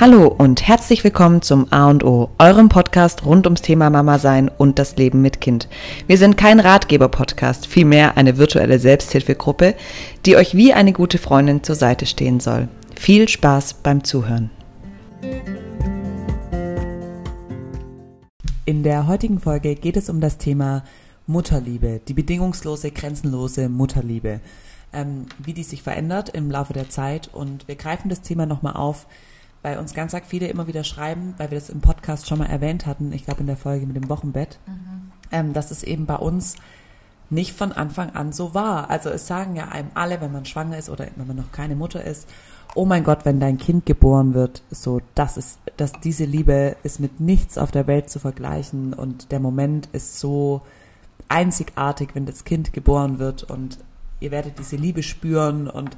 Hallo und herzlich willkommen zum A und O, eurem Podcast rund ums Thema Mama sein und das Leben mit Kind. Wir sind kein Ratgeber-Podcast, vielmehr eine virtuelle Selbsthilfegruppe, die euch wie eine gute Freundin zur Seite stehen soll. Viel Spaß beim Zuhören. In der heutigen Folge geht es um das Thema Mutterliebe, die bedingungslose, grenzenlose Mutterliebe, ähm, wie die sich verändert im Laufe der Zeit und wir greifen das Thema nochmal auf, weil uns ganz arg viele immer wieder schreiben, weil wir das im Podcast schon mal erwähnt hatten, ich glaube in der Folge mit dem Wochenbett, mhm. ähm, dass es eben bei uns nicht von Anfang an so war. Also es sagen ja einem alle, wenn man schwanger ist oder wenn man noch keine Mutter ist, oh mein Gott, wenn dein Kind geboren wird, so das ist, dass diese Liebe ist mit nichts auf der Welt zu vergleichen und der Moment ist so einzigartig, wenn das Kind geboren wird und ihr werdet diese Liebe spüren und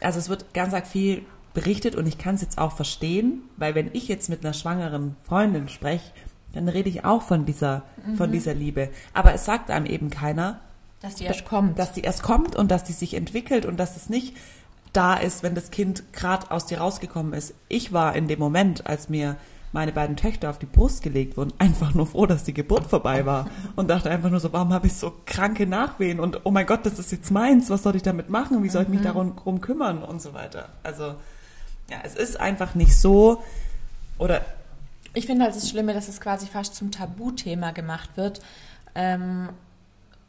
also es wird ganz arg viel berichtet und ich kann es jetzt auch verstehen, weil wenn ich jetzt mit einer schwangeren Freundin spreche, dann rede ich auch von dieser, mhm. von dieser Liebe. Aber es sagt einem eben keiner, dass die erst kommt. Dass die erst kommt und dass die sich entwickelt und dass es nicht da ist, wenn das Kind gerade aus dir rausgekommen ist. Ich war in dem Moment, als mir meine beiden Töchter auf die Brust gelegt wurden, einfach nur froh, dass die Geburt vorbei war und dachte einfach nur so, warum habe ich so kranke Nachwehen und oh mein Gott, das ist jetzt meins, was soll ich damit machen, wie soll ich mich mhm. darum kümmern und so weiter. Also ja, es ist einfach nicht so oder ich finde halt das Schlimme, dass es quasi fast zum Tabuthema gemacht wird, ähm,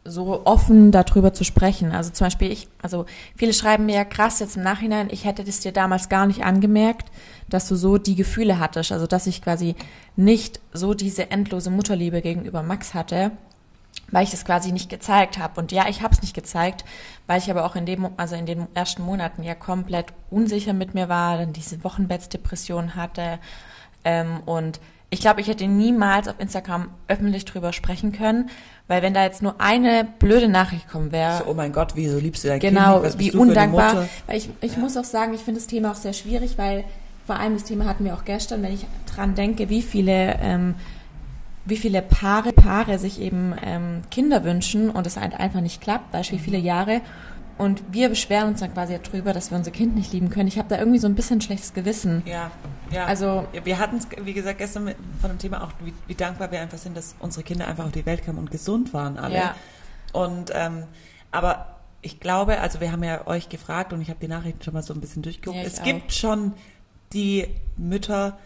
so offen darüber zu sprechen. Also zum Beispiel ich, also viele schreiben mir ja krass jetzt im Nachhinein, ich hätte das dir damals gar nicht angemerkt, dass du so die Gefühle hattest, also dass ich quasi nicht so diese endlose Mutterliebe gegenüber Max hatte weil ich es quasi nicht gezeigt habe. Und ja, ich habe es nicht gezeigt, weil ich aber auch in dem, also in den ersten Monaten ja komplett unsicher mit mir war, dann diese Wochenbettsdepression hatte. Ähm, und ich glaube, ich hätte niemals auf Instagram öffentlich drüber sprechen können, weil wenn da jetzt nur eine blöde Nachricht kommen wäre. So, oh mein Gott, wieso liebst du dein genau, Kind? Genau, wie undankbar. Weil ich, ich ja. muss auch sagen, ich finde das Thema auch sehr schwierig, weil vor allem das Thema hatten wir auch gestern, wenn ich dran denke, wie viele ähm, wie viele Paare, Paare sich eben ähm, Kinder wünschen und es halt einfach nicht klappt, Beispiel viele Jahre. Und wir beschweren uns dann quasi darüber, dass wir unser Kind nicht lieben können. Ich habe da irgendwie so ein bisschen schlechtes Gewissen. Ja, ja. Also wir hatten es, wie gesagt, gestern mit, von dem Thema auch, wie, wie, dankbar wir einfach sind, dass unsere Kinder einfach auf die Welt kamen und gesund waren alle. Ja. Und ähm, aber ich glaube, also wir haben ja euch gefragt und ich habe die Nachrichten schon mal so ein bisschen durchgeguckt. Ja, es auch. gibt schon die Mütter,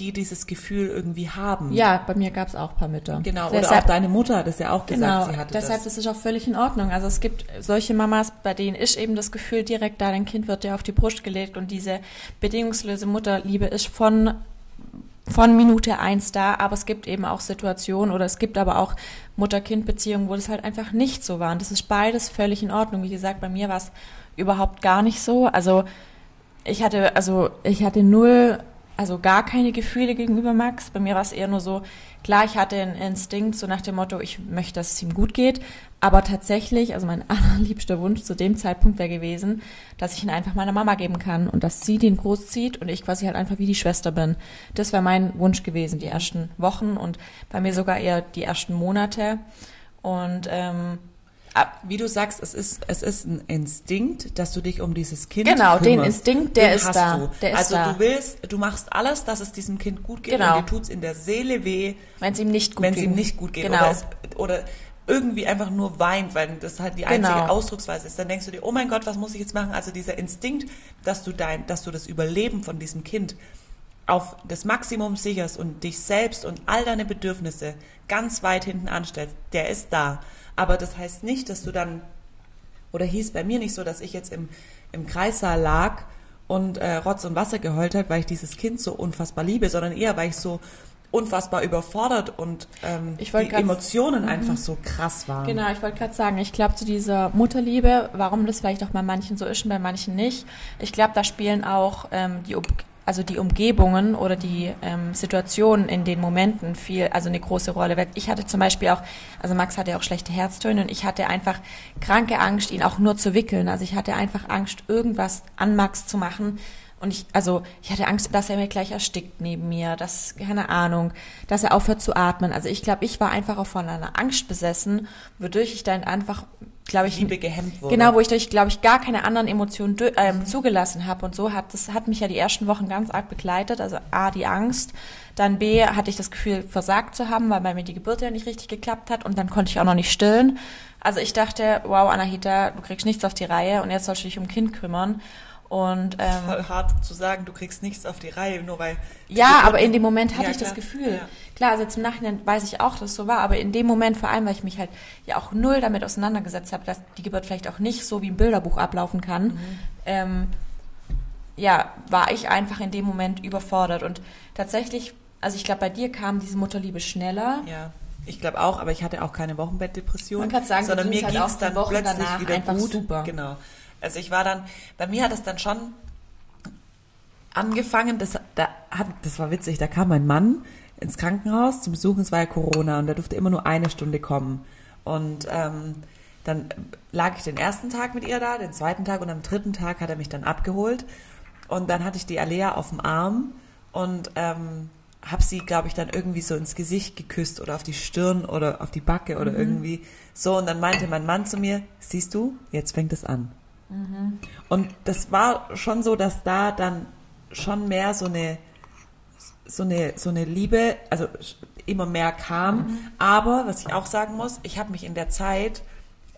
die dieses Gefühl irgendwie haben. Ja, bei mir gab es auch ein paar Mütter. Genau, deshalb, oder auch deine Mutter hat es ja auch gesagt, genau, sie hatte deshalb das. ist es auch völlig in Ordnung. Also es gibt solche Mamas, bei denen ist eben das Gefühl direkt da, dein Kind wird dir auf die Brust gelegt und diese bedingungslose Mutterliebe ist von von Minute eins da, aber es gibt eben auch Situationen oder es gibt aber auch Mutter-Kind-Beziehungen, wo das halt einfach nicht so war. Und das ist beides völlig in Ordnung. Wie gesagt, bei mir war es überhaupt gar nicht so. Also ich hatte, also ich hatte null also gar keine Gefühle gegenüber Max. Bei mir war es eher nur so, klar, ich hatte einen Instinkt, so nach dem Motto, ich möchte, dass es ihm gut geht. Aber tatsächlich, also mein allerliebster Wunsch zu dem Zeitpunkt wäre gewesen, dass ich ihn einfach meiner Mama geben kann und dass sie den großzieht und ich quasi halt einfach wie die Schwester bin. Das wäre mein Wunsch gewesen, die ersten Wochen und bei mir sogar eher die ersten Monate. Und ähm, wie du sagst, es ist, es ist ein Instinkt, dass du dich um dieses Kind Genau, kümmerst. den Instinkt, der den ist da. Du. Der also da. du willst, du machst alles, dass es diesem Kind gut geht genau. und dir tut's in der Seele weh. Wenn es ihm nicht gut geht. Wenn es ihm nicht gut geht. Genau. Oder, es, oder irgendwie einfach nur weint, weil das halt die einzige genau. Ausdrucksweise ist. Dann denkst du dir, oh mein Gott, was muss ich jetzt machen? Also dieser Instinkt, dass du dein, dass du das Überleben von diesem Kind auf das Maximum sicherst und dich selbst und all deine Bedürfnisse ganz weit hinten anstellst, der ist da. Aber das heißt nicht, dass du dann oder hieß bei mir nicht so, dass ich jetzt im, im Kreissaal lag und äh, Rotz und Wasser geheult hat, weil ich dieses Kind so unfassbar liebe, sondern eher, weil ich so unfassbar überfordert und ähm, die Emotionen mhm. einfach so krass waren. Genau, ich wollte gerade sagen, ich glaube zu dieser Mutterliebe, warum das vielleicht auch bei manchen so ist und bei manchen nicht, ich glaube, da spielen auch ähm, die also die Umgebungen oder die ähm, Situationen in den Momenten viel, also eine große Rolle. Ich hatte zum Beispiel auch, also Max hatte auch schlechte Herztöne und ich hatte einfach kranke Angst, ihn auch nur zu wickeln. Also ich hatte einfach Angst, irgendwas an Max zu machen. Und ich, also ich hatte Angst, dass er mir gleich erstickt neben mir, dass, keine Ahnung, dass er aufhört zu atmen. Also ich glaube, ich war einfach auch von einer Angst besessen, wodurch ich dann einfach glaube ich, Liebe gehemmt wurde. Genau, wo ich durch, glaube ich, gar keine anderen Emotionen ähm, zugelassen habe und so hat das hat mich ja die ersten Wochen ganz arg begleitet. Also a die Angst, dann b hatte ich das Gefühl versagt zu haben, weil bei mir die Geburt ja nicht richtig geklappt hat und dann konnte ich auch noch nicht stillen. Also ich dachte, wow, Anahita, du kriegst nichts auf die Reihe und jetzt sollst du dich um Kind kümmern. Und ähm, voll hart zu sagen, du kriegst nichts auf die Reihe, nur weil. Ja, aber in dem Moment hatte Ja, ich das. Gefühl. Ja. Klar, also zum Nachhinein weiß ich auch, dass es so war, aber in dem Moment vor allem, weil ich mich halt ja auch null damit auseinandergesetzt habe, dass die Geburt vielleicht auch nicht so wie im Bilderbuch ablaufen kann, Mhm. ähm, ja, war ich einfach in dem Moment überfordert. Und tatsächlich, also ich glaube, bei dir kam diese Mutterliebe schneller. Ja, ich glaube auch, aber ich hatte auch keine Wochenbettdepression. Man kann sagen, sondern mir ging halt es die dann Wochen plötzlich wieder einfach gut. super. Genau. Also ich war dann, bei mir hat es dann schon angefangen, das, da hat, das war witzig, da kam mein Mann ins Krankenhaus zum Besuchen, es war ja Corona und der durfte immer nur eine Stunde kommen. Und ähm, dann lag ich den ersten Tag mit ihr da, den zweiten Tag und am dritten Tag hat er mich dann abgeholt. Und dann hatte ich die Alea auf dem Arm und ähm, habe sie, glaube ich, dann irgendwie so ins Gesicht geküsst oder auf die Stirn oder auf die Backe oder irgendwie so. Und dann meinte mein Mann zu mir, siehst du, jetzt fängt es an. Und das war schon so, dass da dann schon mehr so eine, so eine, so eine Liebe, also immer mehr kam. Aber, was ich auch sagen muss, ich habe mich in der Zeit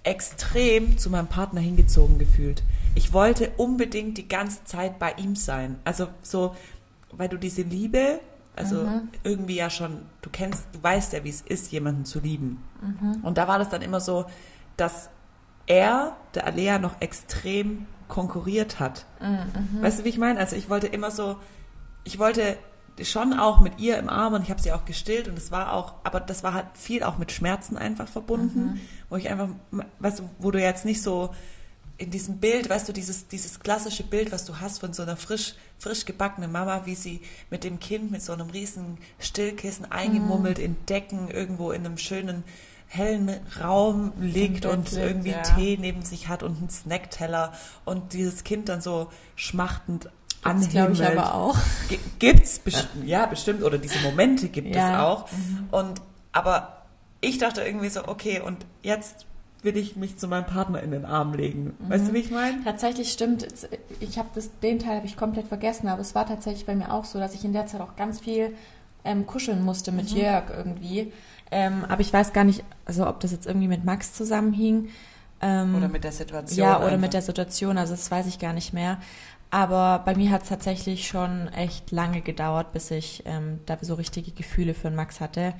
extrem zu meinem Partner hingezogen gefühlt. Ich wollte unbedingt die ganze Zeit bei ihm sein. Also so, weil du diese Liebe, also irgendwie ja schon, du kennst, du weißt ja, wie es ist, jemanden zu lieben. Und da war das dann immer so, dass er, der Alea, noch extrem konkurriert hat. Weißt du, wie ich meine? Also ich wollte immer so, ich wollte schon auch mit ihr im Arm und ich habe sie auch gestillt und es war auch, aber das war halt viel auch mit Schmerzen einfach verbunden, wo ich einfach, weißt du, wo du jetzt nicht so in diesem Bild, weißt du, dieses, dieses klassische Bild, was du hast von so einer frisch, frisch gebackenen Mama, wie sie mit dem Kind mit so einem riesen Stillkissen eingemummelt in Decken irgendwo in einem schönen hellen Raum liegt und irgendwie ja. Tee neben sich hat und einen Snackteller und dieses Kind dann so schmachtend Das glaube ich aber auch. G- Gibt's bestimmt, ja, bestimmt, oder diese Momente gibt Ja. Mhm. es auch. Und, aber ich dachte irgendwie so, okay, und jetzt will ich mich zu meinem Partner in den Arm legen. Weißt Mhm. du, wie ich meine? Tatsächlich stimmt. Ich habe den Teil habe ich komplett vergessen, aber es war tatsächlich bei mir auch so, dass ich in der Zeit auch ganz viel ähm, kuscheln musste mit Jörg irgendwie. Ähm, aber ich weiß gar nicht, also ob das jetzt irgendwie mit Max zusammenhing. Ähm, Oder mit der Situation. ja, oder einfach. mit der Situation, also das weiß ich gar nicht mehr. Aber bei mir hat es tatsächlich schon echt lange gedauert, bis ich ähm, da so richtige Gefühle für Max hatte.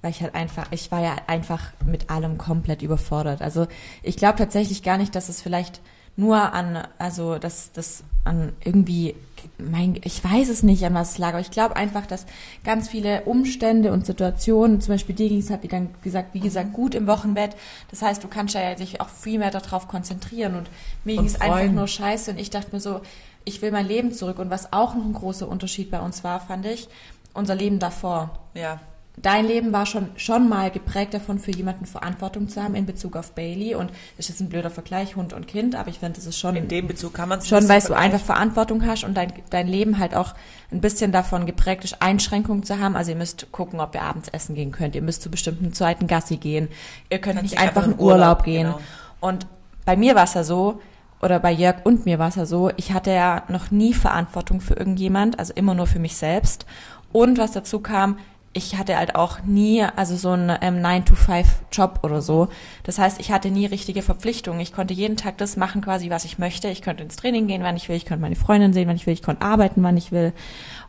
Weil ich halt einfach, ich war ja einfach mit allem komplett überfordert. Also ich glaube tatsächlich gar nicht, dass es vielleicht nur an, also dass das an irgendwie, mein, ich weiß es nicht, an was es lag, aber ich glaube einfach, dass ganz viele Umstände und Situationen, zum Beispiel dir ging es wie dann gesagt, wie gesagt, gut im Wochenbett. Das heißt, du kannst ja dich auch viel mehr darauf konzentrieren und mir ging es einfach nur scheiße und ich dachte mir so, ich will mein Leben zurück und was auch noch ein großer Unterschied bei uns war, fand ich, unser Leben davor. Ja, Dein Leben war schon, schon mal geprägt davon, für jemanden Verantwortung zu haben in Bezug auf Bailey. Und das ist jetzt ein blöder Vergleich, Hund und Kind, aber ich finde, das ist schon, in dem Bezug kann man es schon weil du einfach Verantwortung hast und dein, dein Leben halt auch ein bisschen davon geprägt ist, Einschränkungen zu haben. Also ihr müsst gucken, ob ihr abends essen gehen könnt. Ihr müsst zu bestimmten Zeiten Gassi gehen. Ihr könnt nicht einfach einfach in in Urlaub, Urlaub gehen. genau. Und bei mir war es ja so, oder bei Jörg und mir war es ja so, ich hatte ja noch nie Verantwortung für irgendjemand, also immer nur für mich selbst. Und was dazu kam, ich hatte halt auch nie, also so einen ähm, 9-to-5-Job oder so. Das heißt, ich hatte nie richtige Verpflichtungen. Ich konnte jeden Tag das machen, quasi, was ich möchte. Ich konnte ins Training gehen, wann ich will. Ich konnte meine Freundin sehen, wann ich will. Ich konnte arbeiten, wann ich will.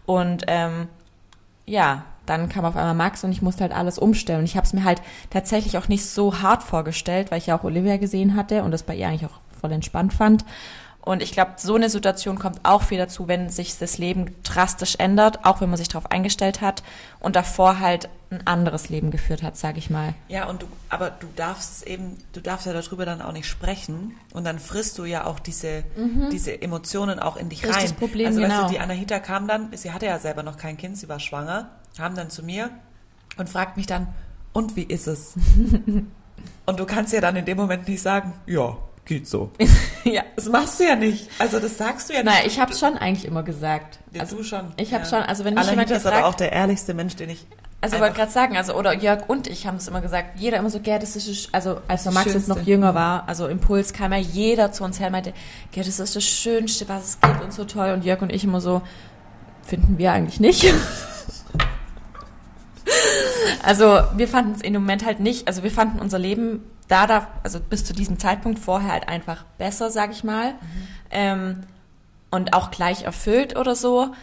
Und ähm, ja, dann kam auf einmal Max und ich musste halt alles umstellen. Und ich habe es mir halt tatsächlich auch nicht so hart vorgestellt, weil ich ja auch Olivia gesehen hatte und das bei ihr eigentlich auch voll entspannt fand. Und ich glaube, so eine Situation kommt auch viel dazu, wenn sich das Leben drastisch ändert, auch wenn man sich darauf eingestellt hat und davor halt ein anderes Leben geführt hat, sage ich mal. Ja, und du, aber du darfst es eben, du darfst ja darüber dann auch nicht sprechen und dann frisst du ja auch diese, diese Emotionen auch in dich Das ist rein. das Problem, also weißt genau. du, die Anahita kam dann, sie hatte ja selber noch kein Kind, sie war schwanger, kam dann zu mir und fragt mich dann, und wie ist es? und du kannst ja dann in dem Moment nicht sagen, ja, geht so. ja. Das machst du ja nicht. Also das sagst du ja nicht. Naja, ich habe schon eigentlich immer gesagt. Ja, Also du schon. ich habe ja. schon, also wenn mich Anahita jemand ist aber auch der ehrlichste Mensch, den ich Also wollte gerade sagen, also oder Jörg und ich haben es immer gesagt, jeder immer so, Gerd, das ist, also als der Max jetzt noch jünger war, also Impuls kam ja jeder zu uns her und meinte, Gerd, das ist das Schönste, was es gibt und so toll. Und Jörg und ich immer so, finden wir eigentlich nicht. also wir fanden es in dem Moment halt nicht, also wir fanden unser Leben da, da also bis zu diesem Zeitpunkt vorher halt einfach besser, sag ich mal. Mhm. Ähm, und auch gleich erfüllt oder so.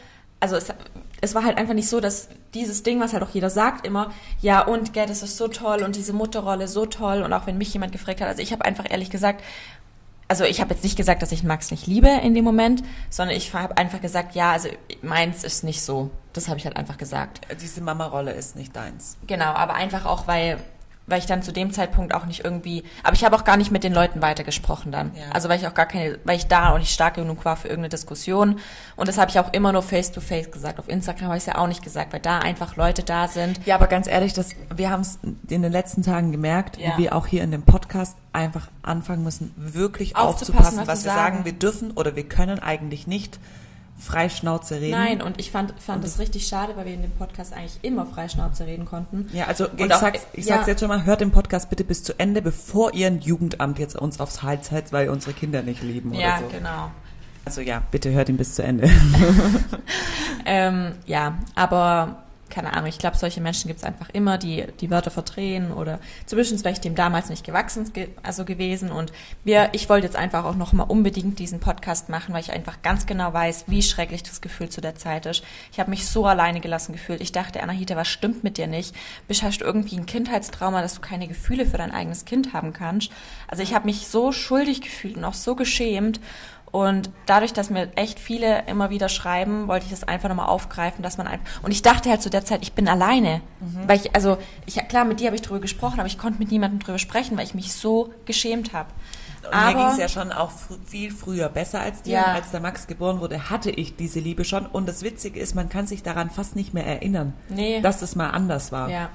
Also es, es war halt einfach nicht so, dass dieses Ding, was halt auch jeder sagt immer, ja und, gell, das ist so toll und diese Mutterrolle so toll und auch wenn mich jemand gefragt hat, also ich habe einfach ehrlich gesagt, also ich habe jetzt nicht gesagt, dass ich Max nicht liebe in dem Moment, sondern ich habe einfach gesagt, ja, also meins ist nicht so. Das habe ich halt einfach gesagt. Diese Mama-Rolle ist nicht deins. Genau, aber einfach auch, weil weil ich dann zu dem Zeitpunkt auch nicht irgendwie, aber ich habe auch gar nicht mit den Leuten weitergesprochen dann. Ja. Also weil ich auch gar keine, weil ich da auch nicht stark genug war für irgendeine Diskussion. Und das habe ich auch immer nur face to face gesagt. Auf Instagram habe ich es ja auch nicht gesagt, weil da einfach Leute da sind. Ja, aber ganz ehrlich, das, wir haben es in den letzten Tagen gemerkt, ja. wie wir auch hier in dem Podcast einfach anfangen müssen, wirklich aufzupassen, aufzupassen was, was wir sagen. sagen. Wir dürfen oder wir können eigentlich nicht Freischnauze reden. Nein, und ich fand, fand es richtig schade, weil wir in dem Podcast eigentlich immer Freischnauze reden konnten. Ja, also und ich, auch, sag's, ich ja, sag's jetzt schon mal, hört den Podcast bitte bis zu Ende, bevor ihr ein Jugendamt jetzt uns aufs Hals hält, weil unsere Kinder nicht lieben ja, oder so. Ja, genau. Also ja, bitte hört ihn bis zu Ende. ähm, ja, aber keine Ahnung, ich glaube, solche Menschen gibt es einfach immer, die die Wörter verdrehen oder zumindest wäre ich dem damals nicht gewachsen also gewesen. Und wir, ich wollte jetzt einfach auch nochmal unbedingt diesen Podcast machen, weil ich einfach ganz genau weiß, wie schrecklich das Gefühl zu der Zeit ist. Ich habe mich so alleine gelassen gefühlt. Ich dachte, Anahita, was stimmt mit dir nicht? Bist hast du irgendwie ein Kindheitstrauma, dass du keine Gefühle für dein eigenes Kind haben kannst? Also ich habe mich so schuldig gefühlt und auch so geschämt. Und dadurch, dass mir echt viele immer wieder schreiben, wollte ich das einfach nochmal aufgreifen, dass man einfach. Und ich dachte halt zu der Zeit, ich bin alleine. Mhm. Weil ich, also, ich, klar, mit dir habe ich drüber gesprochen, aber ich konnte mit niemandem drüber sprechen, weil ich mich so geschämt habe. Und aber, mir ging es ja schon auch fr viel früher besser als dir. Ja. Als der Max geboren wurde, hatte ich diese Liebe schon. Und das Witzige ist, man kann sich daran fast nicht mehr erinnern, nee. dass es mal anders war. Ja.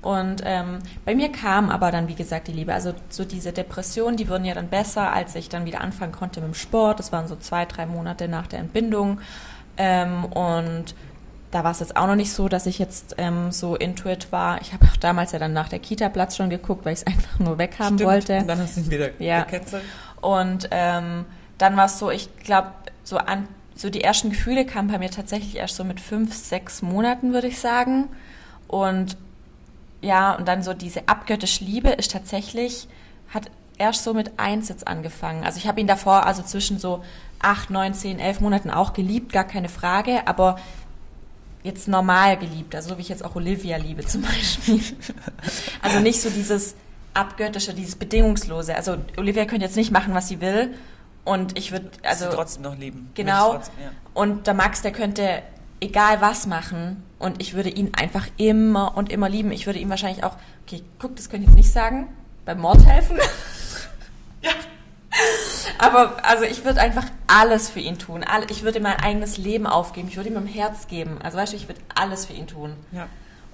Und ähm, bei mir kam aber dann, wie gesagt, die Liebe. Also so diese Depressionen, die wurden ja dann besser, als ich dann wieder anfangen konnte mit dem Sport. Das waren so zwei, drei Monate nach der Entbindung. Ähm, und da war es jetzt auch noch nicht so, dass ich jetzt ähm, so intuit war. Ich habe auch damals ja dann nach der Kita-Platz schon geguckt, weil ich es einfach nur weghaben Stimmt. wollte. Und dann hast du ihn wieder ja. gecancelt. Und ähm, dann war es so, ich glaube, so an so die ersten Gefühle kamen bei mir tatsächlich erst so mit fünf, sechs Monaten, würde ich sagen. Und ja, und dann so diese abgöttische Liebe ist tatsächlich, hat erst so mit eins jetzt angefangen. Also ich habe ihn davor, also zwischen so acht, neun, zehn, elf Monaten auch geliebt, gar keine Frage, aber jetzt normal geliebt, also so wie ich jetzt auch Olivia liebe zum Beispiel. also nicht so dieses abgöttische, dieses bedingungslose. Also Olivia könnte jetzt nicht machen, was sie will und ich würde also sie trotzdem noch lieben. Genau. Trotzdem, ja. Und der Max, der könnte egal was machen und ich würde ihn einfach immer und immer lieben. Ich würde ihm wahrscheinlich auch, okay, guck, das können ich jetzt nicht sagen, beim Mord helfen. ja. Aber also ich würde einfach alles für ihn tun. Ich würde mein eigenes Leben aufgeben. Ich würde ihm mein Herz geben. Also weißt du, ich würde alles für ihn tun. Ja.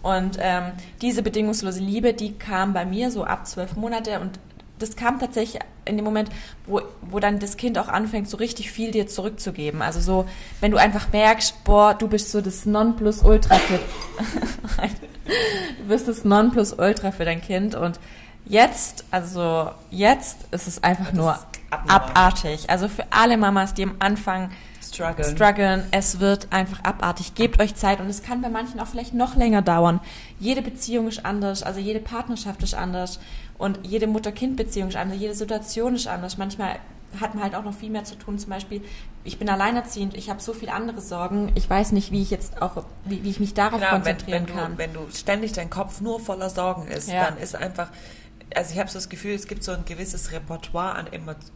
Und ähm, diese bedingungslose Liebe, die kam bei mir so ab zwölf Monate und das kam tatsächlich in dem Moment, wo, wo dann das Kind auch anfängt, so richtig viel dir zurückzugeben. Also so, wenn du einfach merkst, boah, du bist so das Nonplusultra für, du bist das Nonplusultra für dein Kind und jetzt, also jetzt ist es einfach das nur abartig. Also für alle Mamas, die am Anfang strugglen. strugglen, es wird einfach abartig. Gebt euch Zeit und es kann bei manchen auch vielleicht noch länger dauern. Jede Beziehung ist anders, also jede Partnerschaft ist anders. Und jede Mutter-Kind-Beziehung ist anders, jede Situation ist anders. Manchmal hat man halt auch noch viel mehr zu tun. Zum Beispiel, ich bin alleinerziehend, ich habe so viele andere Sorgen. Ich weiß nicht, wie ich jetzt auch, wie, wie ich mich darauf genau, konzentrieren wenn, wenn kann. Du, wenn du ständig dein Kopf nur voller Sorgen ist, ja. dann ist einfach, also ich habe so das Gefühl, es gibt so ein gewisses Repertoire an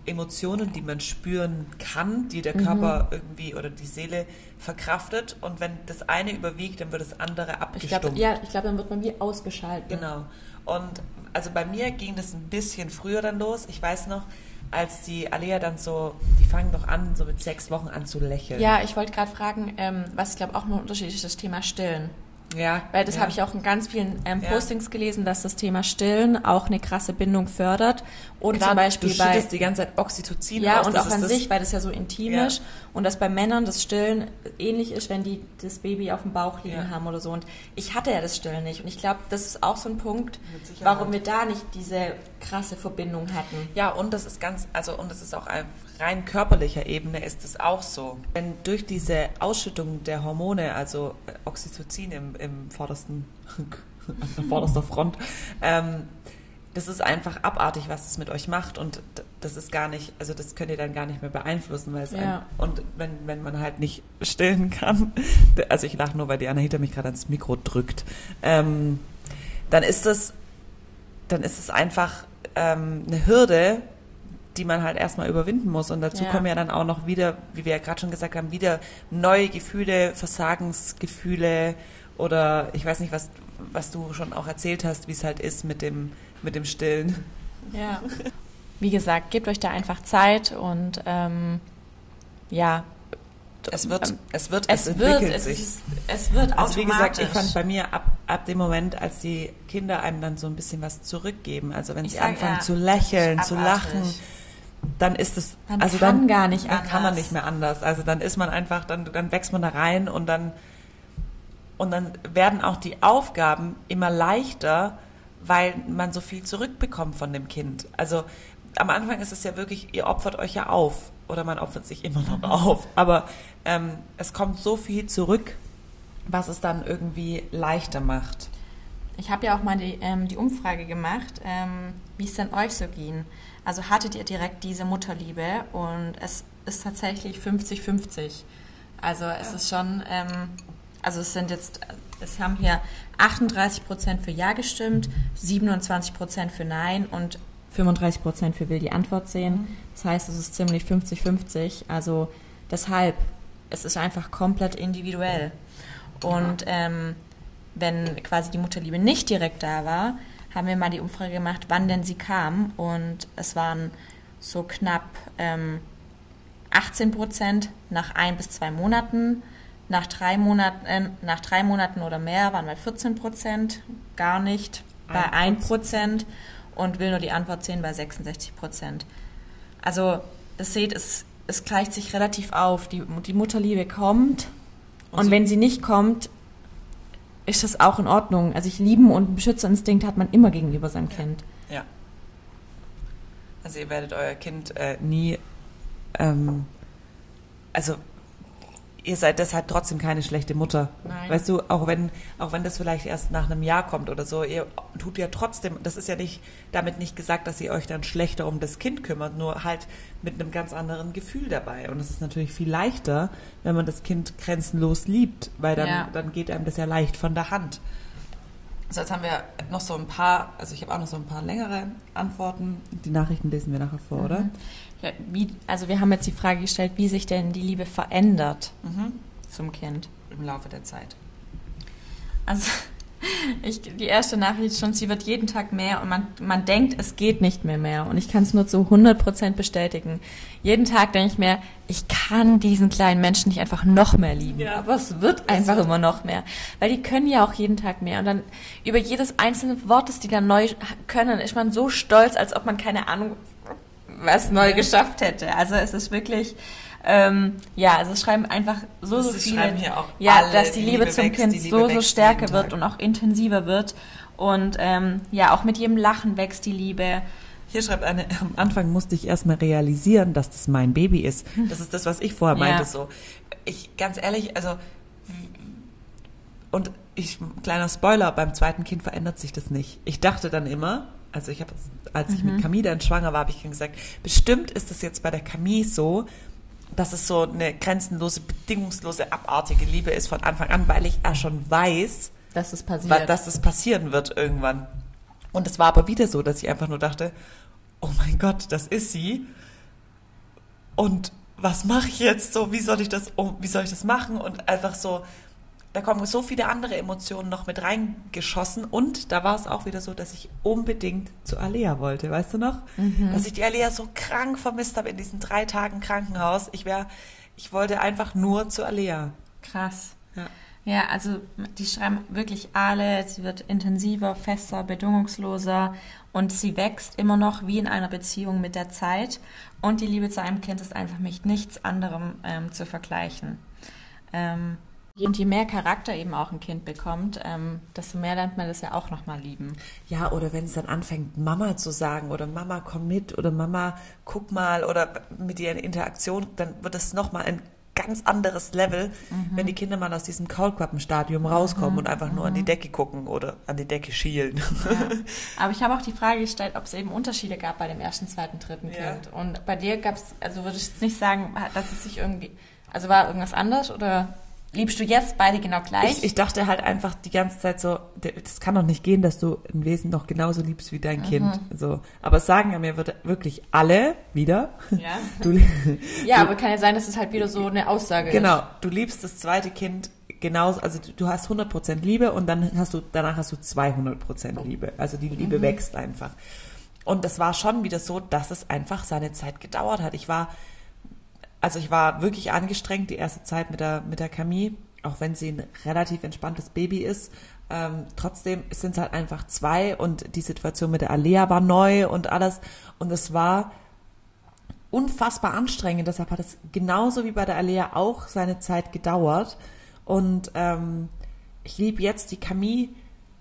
Emotionen, die man spüren kann, die der mhm. Körper irgendwie oder die Seele verkraftet. Und wenn das eine überwiegt, dann wird das andere abgestumpft. Ich glaub, ja, ich glaube, dann wird man wie ausgeschaltet. Genau. Und also bei mir ging das ein bisschen früher dann los. Ich weiß noch, als die Alea dann so, die fangen doch an, so mit sechs Wochen an zu lächeln. Ja, ich wollte gerade fragen, ähm, was ich glaube auch ein Unterschied ist, das Thema Stillen. Ja. Weil das ja. habe ich auch in ganz vielen ähm, Postings ja. gelesen, dass das Thema Stillen auch eine krasse Bindung fördert. Und Klar, zum Beispiel du bei die ganze Zeit Oxytocin Ja, aus, und auch an sich, weil das ja so intim ja. ist. Und dass bei Männern das Stillen ähnlich ist, wenn die das Baby auf dem Bauch liegen haben oder so. Und ich hatte ja das Stillen nicht. Und ich glaube, das ist auch so ein Punkt, warum wir da nicht diese krasse Verbindung hatten. Ja, und das ist ganz, also und das ist auch ein rein körperlicher Ebene ist es auch so. Denn durch diese Ausschüttung der Hormone, also Oxytocin im, im vordersten, an vorderster Front, ähm, das ist einfach abartig, was es mit euch macht und das ist gar nicht, also das könnt ihr dann gar nicht mehr beeinflussen, weil es ja. ein, und wenn, wenn man halt nicht stillen kann, also ich lache nur, weil die Anahita mich gerade ans Mikro drückt, ähm, dann ist es, dann ist es einfach ähm, eine Hürde, die man halt erstmal überwinden muss. Und dazu ja. kommen ja dann auch noch wieder, wie wir ja gerade schon gesagt haben, wieder neue Gefühle, Versagensgefühle oder ich weiß nicht, was, was du schon auch erzählt hast, wie es halt ist mit dem, mit dem Stillen. Ja. Wie gesagt, gebt euch da einfach Zeit und ähm, ja, es wird, ähm, es wird, es, es entwickelt wird, sich. Es, es wird also wie gesagt, ich fand bei mir ab, ab dem Moment, als die Kinder einem dann so ein bisschen was zurückgeben, also wenn ich sie anfangen ja, zu lächeln, zu lachen, dann ist es, man also dann, gar nicht dann kann man nicht mehr anders. Also dann ist man einfach, dann, dann wächst man da rein und dann, und dann werden auch die Aufgaben immer leichter, weil man so viel zurückbekommt von dem Kind. Also am Anfang ist es ja wirklich, ihr opfert euch ja auf oder man opfert sich immer noch auf, aber ähm, es kommt so viel zurück, was es dann irgendwie leichter macht. Ich habe ja auch mal die, ähm, die Umfrage gemacht, ähm, wie es denn euch so ging. Also hattet ihr direkt diese Mutterliebe und es ist tatsächlich 50-50. Also es ja. ist schon, ähm, also es sind jetzt, es haben hier 38 Prozent für Ja gestimmt, 27 Prozent für Nein und 35 Prozent für Will die Antwort sehen. Mhm. Das heißt, es ist ziemlich 50-50. Also deshalb, es ist einfach komplett individuell. Und ähm, wenn quasi die Mutterliebe nicht direkt da war, haben wir mal die Umfrage gemacht, wann denn sie kam. Und es waren so knapp ähm, 18 Prozent nach ein bis zwei Monaten. Nach drei, Monaten, äh, nach drei Monaten oder mehr waren wir 14 Prozent, gar nicht bei 1 Prozent und will nur die Antwort sehen bei 66 Prozent. Also, ihr seht, es, es gleicht sich relativ auf. Die, die Mutterliebe kommt und, und wenn sie nicht kommt, ist das auch in Ordnung. Also ich lieben und Beschützerinstinkt hat man immer gegenüber seinem Kind. Ja. Also ihr werdet euer Kind äh, nie, ähm, also ihr seid deshalb trotzdem keine schlechte Mutter. Nein. Weißt du, auch wenn, auch wenn das vielleicht erst nach einem Jahr kommt oder so, ihr tut ja trotzdem, das ist ja nicht, damit nicht gesagt, dass ihr euch dann schlechter um das Kind kümmert, nur halt mit einem ganz anderen Gefühl dabei. Und es ist natürlich viel leichter, wenn man das Kind grenzenlos liebt, weil dann, ja. dann geht einem das ja leicht von der Hand. So, jetzt haben wir noch so ein paar, also ich habe auch noch so ein paar längere Antworten. Die Nachrichten lesen wir nachher vor, mhm. oder? Wie, also wir haben jetzt die Frage gestellt, wie sich denn die Liebe verändert mhm. zum Kind. Im Laufe der Zeit. Also ich, die erste Nachricht schon, sie wird jeden Tag mehr und man, man denkt, es geht nicht mehr mehr. Und ich kann es nur zu 100% bestätigen. Jeden Tag denke ich mir, ich kann diesen kleinen Menschen nicht einfach noch mehr lieben. Ja. Aber es wird einfach wird. immer noch mehr. Weil die können ja auch jeden Tag mehr. Und dann über jedes einzelne Wort, das die dann neu können, ist man so stolz, als ob man keine Ahnung was neu geschafft hätte. Also es ist wirklich, ähm, ja, also es schreiben einfach so, so viele, ja, dass die Liebe, Liebe zum wächst, Kind Liebe so, so stärker wird und auch intensiver wird. Und ähm, ja, auch mit jedem Lachen wächst die Liebe. Hier schreibt eine, am Anfang musste ich erstmal realisieren, dass das mein Baby ist. Das ist das, was ich vorher meinte. Ja. So, ich, ganz ehrlich, also, und ich, kleiner Spoiler, beim zweiten Kind verändert sich das nicht. Ich dachte dann immer, also ich habe, als ich mhm. mit Camille dann schwanger war, habe ich gesagt, bestimmt ist es jetzt bei der Camille so, dass es so eine grenzenlose, bedingungslose, abartige Liebe ist von Anfang an, weil ich ja schon weiß, dass es passiert. dass es passieren wird irgendwann. Und es war aber wieder so, dass ich einfach nur dachte, oh mein Gott, das ist sie. Und was mache ich jetzt so? Wie soll ich das, wie soll ich das machen? Und einfach so, da kommen so viele andere Emotionen noch mit reingeschossen. Und da war es auch wieder so, dass ich unbedingt zu Alea wollte, weißt du noch? Mhm. Dass ich die Alea so krank vermisst habe in diesen drei Tagen Krankenhaus. Ich wäre, ich wollte einfach nur zu Alea. Krass. Ja. Ja, also die schreiben wirklich alle, sie wird intensiver, fester, bedingungsloser und sie wächst immer noch wie in einer Beziehung mit der Zeit und die Liebe zu einem Kind ist einfach mit nichts anderem ähm, zu vergleichen. Ähm, und je mehr Charakter eben auch ein Kind bekommt, ähm, desto mehr lernt man das ja auch nochmal lieben. Ja, oder wenn es dann anfängt, Mama zu sagen oder Mama komm mit oder Mama guck mal oder mit ihr in Interaktion, dann wird es nochmal ein ganz anderes Level, mhm. wenn die Kinder mal aus diesem Kaulquappenstadium rauskommen mhm. und einfach nur mhm. an die mhm. Decke gucken oder an die Decke schielen. Ja. Aber ich habe auch die Frage gestellt, ob es eben Unterschiede gab bei dem ersten, zweiten, dritten ja. Kind. Und bei dir gab es, also würde ich jetzt nicht sagen, dass es sich irgendwie, also war irgendwas anders oder Liebst du jetzt beide genau gleich? Ich, ich, dachte halt einfach die ganze Zeit so, das kann doch nicht gehen, dass du ein Wesen noch genauso liebst wie dein mhm. Kind. So. Aber es sagen ja mir wirklich alle wieder. Ja. Du, ja, du, aber kann ja sein, dass es halt wieder so eine Aussage genau, ist. Genau. Du liebst das zweite Kind genauso, also du, du hast 100% Liebe und dann hast du, danach hast du 200% Liebe. Also die Liebe mhm. wächst einfach. Und das war schon wieder so, dass es einfach seine Zeit gedauert hat. Ich war also ich war wirklich angestrengt die erste Zeit mit der, mit der Camille, auch wenn sie ein relativ entspanntes Baby ist. Ähm, trotzdem sind es halt einfach zwei und die Situation mit der Alea war neu und alles. Und es war unfassbar anstrengend. Deshalb hat es genauso wie bei der Alea auch seine Zeit gedauert. Und ähm, ich liebe jetzt die Camille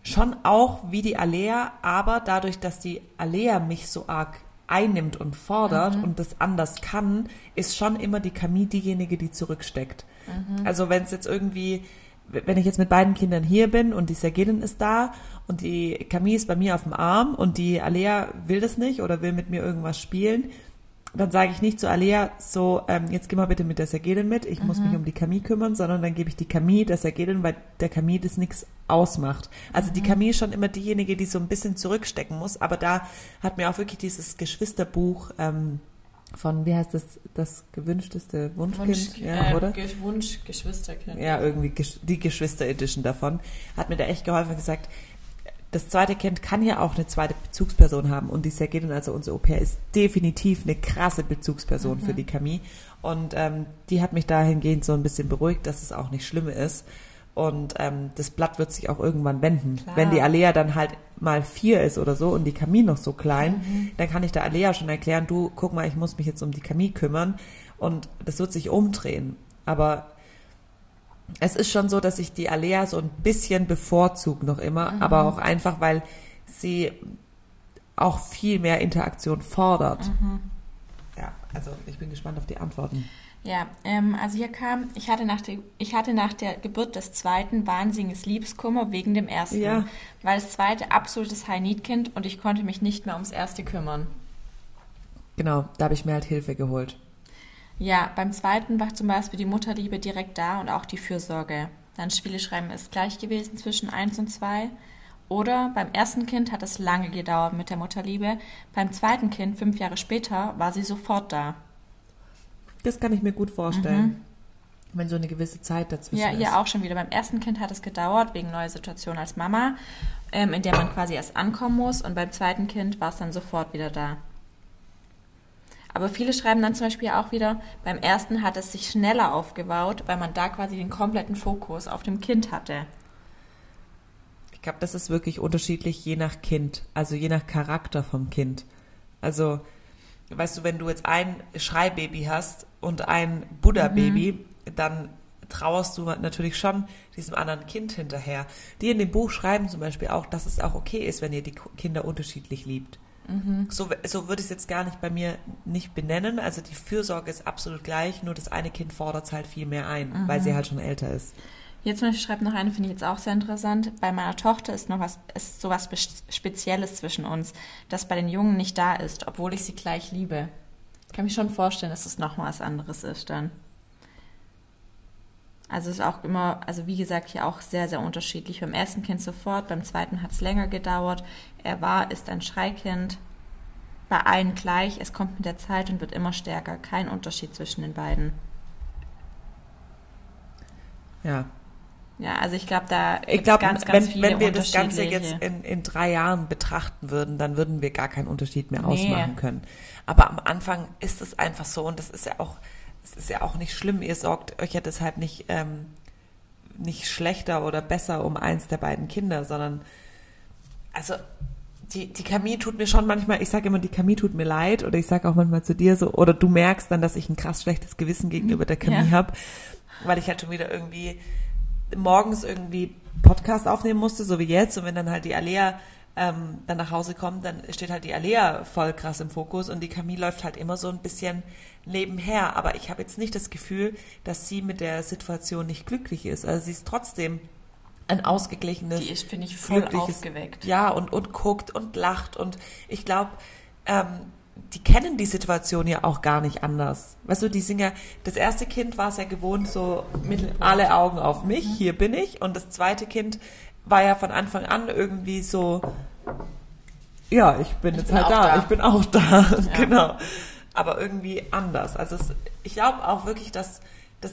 schon auch wie die Alea, aber dadurch, dass die Alea mich so arg einnimmt und fordert mhm. und das anders kann, ist schon immer die Camille diejenige, die zurücksteckt. Mhm. Also wenn es jetzt irgendwie, wenn ich jetzt mit beiden Kindern hier bin und die Sergelin ist da und die Camille ist bei mir auf dem Arm und die Alea will das nicht oder will mit mir irgendwas spielen, dann sage ich nicht zu Alea so, ähm, jetzt geh mal bitte mit der Sergelin mit, ich mhm. muss mich um die Camille kümmern, sondern dann gebe ich die Camille der Sergelin, weil der Camille das nichts ausmacht. Also mhm. die Camille ist schon immer diejenige, die so ein bisschen zurückstecken muss, aber da hat mir auch wirklich dieses Geschwisterbuch ähm, von, wie heißt das, das gewünschteste Wunschkind, Wunsch, ja, äh, oder? Wunsch, Geschwisterkind. Ja, irgendwie die Geschwister-Edition davon. Hat mir da echt geholfen gesagt, das zweite Kind kann ja auch eine zweite Bezugsperson haben und die Sergetin, also unsere Au-pair, ist definitiv eine krasse Bezugsperson mhm. für die Camille und ähm, die hat mich dahingehend so ein bisschen beruhigt, dass es auch nicht schlimm ist und ähm, das Blatt wird sich auch irgendwann wenden. Klar. Wenn die Alea dann halt mal vier ist oder so und die Camille noch so klein, mhm. dann kann ich der Alea schon erklären, du, guck mal, ich muss mich jetzt um die Camille kümmern und das wird sich umdrehen. Aber es ist schon so, dass ich die Alea so ein bisschen bevorzuge noch immer, mhm. aber auch einfach, weil sie auch viel mehr Interaktion fordert. Mhm. Ja, also ich bin gespannt auf die Antworten. Ja, ähm, also hier kam, ich hatte, nach der, ich hatte nach der Geburt des zweiten wahnsinniges Liebeskummer wegen dem ersten. Ja. Weil das zweite absolutes High-Need-Kind und ich konnte mich nicht mehr ums erste kümmern. Genau, da habe ich mir halt Hilfe geholt. Ja, beim zweiten war zum Beispiel die Mutterliebe direkt da und auch die Fürsorge. Dann Spiele schreiben ist gleich gewesen zwischen 1 und 2. Oder beim ersten Kind hat es lange gedauert mit der Mutterliebe. Beim zweiten Kind, fünf Jahre später, war sie sofort da. Das kann ich mir gut vorstellen. Mhm. Wenn so eine gewisse Zeit dazwischen ja, ist. Ja, hier auch schon wieder. Beim ersten Kind hat es gedauert, wegen neuer Situation als Mama, ähm, in der man quasi erst ankommen muss. Und beim zweiten Kind war es dann sofort wieder da. Aber viele schreiben dann zum Beispiel auch wieder, beim ersten hat es sich schneller aufgebaut, weil man da quasi den kompletten Fokus auf dem Kind hatte. Ich glaube, das ist wirklich unterschiedlich je nach Kind, also je nach Charakter vom Kind. Also, weißt du, wenn du jetzt ein Schreibaby hast und ein Buddha-Baby, mhm. dann trauerst du natürlich schon diesem anderen Kind hinterher. Die in dem Buch schreiben zum Beispiel auch, dass es auch okay ist, wenn ihr die Kinder unterschiedlich liebt. Mhm. So, so würde ich es jetzt gar nicht bei mir nicht benennen. Also die Fürsorge ist absolut gleich, nur das eine Kind fordert es halt viel mehr ein, mhm. weil sie halt schon älter ist. Jetzt schreibt noch eine, finde ich jetzt auch sehr interessant. Bei meiner Tochter ist noch was, ist sowas Spezielles zwischen uns, das bei den Jungen nicht da ist, obwohl ich sie gleich liebe. Ich kann mich schon vorstellen, dass es noch mal was anderes ist dann. Also ist auch immer, also wie gesagt, hier auch sehr, sehr unterschiedlich. Beim ersten Kind sofort, beim zweiten hat es länger gedauert. Er war, ist ein Schreikind. Bei allen gleich, es kommt mit der Zeit und wird immer stärker. Kein Unterschied zwischen den beiden. Ja. Ja, also ich glaube, da ich glaube, ganz, ganz wenn, viele wenn wir das Ganze jetzt in, in drei Jahren betrachten würden, dann würden wir gar keinen Unterschied mehr nee. ausmachen können. Aber am Anfang ist es einfach so und das ist ja auch es ist ja auch nicht schlimm, ihr sorgt euch ja deshalb nicht ähm, nicht schlechter oder besser um eins der beiden Kinder, sondern also die, die Camille tut mir schon manchmal, ich sage immer, die Camille tut mir leid oder ich sage auch manchmal zu dir so, oder du merkst dann, dass ich ein krass schlechtes Gewissen gegenüber der Camille ja. habe, weil ich halt schon wieder irgendwie morgens irgendwie Podcast aufnehmen musste, so wie jetzt und wenn dann halt die Alea ähm, dann nach Hause kommt, dann steht halt die Alea voll krass im Fokus und die Camille läuft halt immer so ein bisschen nebenher. Aber ich habe jetzt nicht das Gefühl, dass sie mit der Situation nicht glücklich ist. Also sie ist trotzdem ein ausgeglichenes, die ist finde ich voll aufgeweckt. Ja und und guckt und lacht und ich glaube, ähm, die kennen die Situation ja auch gar nicht anders. Weißt du, die sind ja, das erste Kind war es ja gewohnt, so mit alle Augen auf mich, mhm. hier bin ich. Und das zweite Kind war ja von Anfang an irgendwie so, ja, ich bin ich jetzt bin halt da. da, ich bin auch da, ja. genau. Aber irgendwie anders. Also es, ich glaube auch wirklich, dass das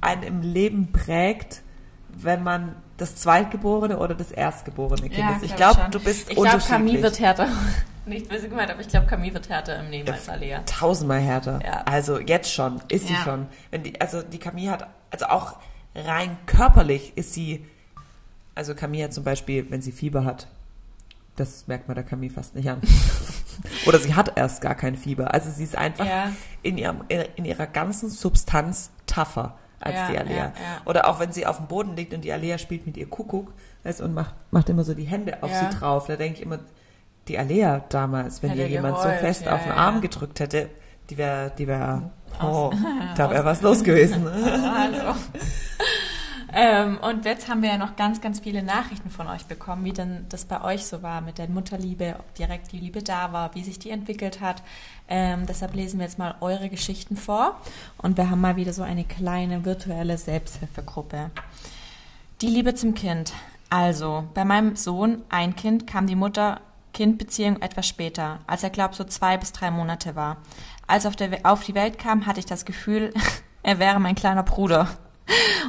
einen im Leben prägt, wenn man das Zweitgeborene oder das Erstgeborene Kind ja, ist. Ich glaube, glaub, du bist ich unterschiedlich. Ich glaube, Camille wird härter. Nicht böse gemeint, aber ich glaube, Camille wird härter im Leben ja, als Alea. Tausendmal härter. Ja. Also jetzt schon, ist sie schon. Wenn die, also die Camille hat, also auch rein körperlich ist sie also Camille hat zum Beispiel, wenn sie Fieber hat, das merkt man der Camille fast nicht an. Oder sie hat erst gar kein Fieber. Also sie ist einfach in, ihrem, in ihrer ganzen Substanz tougher als ja, die Alea. Ja, Oder auch wenn sie auf dem Boden liegt und die Alea spielt mit ihr Kuckuck weißt, und macht, macht immer so die Hände auf sie drauf. Da denke ich immer, die Alea damals, wenn ihr jemand geheult. so fest auf den Arm gedrückt hätte, die wäre, die wäre, oh, da wäre was los gewesen. Hallo. Ähm, und jetzt haben wir ja noch ganz, ganz viele Nachrichten von euch bekommen, wie denn das bei euch so war mit der Mutterliebe, ob direkt die Liebe da war, wie sich die entwickelt hat. Ähm, deshalb lesen wir jetzt mal eure Geschichten vor und wir haben mal wieder so eine kleine virtuelle Selbsthilfegruppe. Die Liebe zum Kind. Also, bei meinem Sohn, ein Kind, kam die Mutter-Kind-Beziehung etwas später, als er, glaube so zwei bis drei Monate war. Als er auf, auf die Welt kam, hatte ich das Gefühl, er wäre mein kleiner Bruder.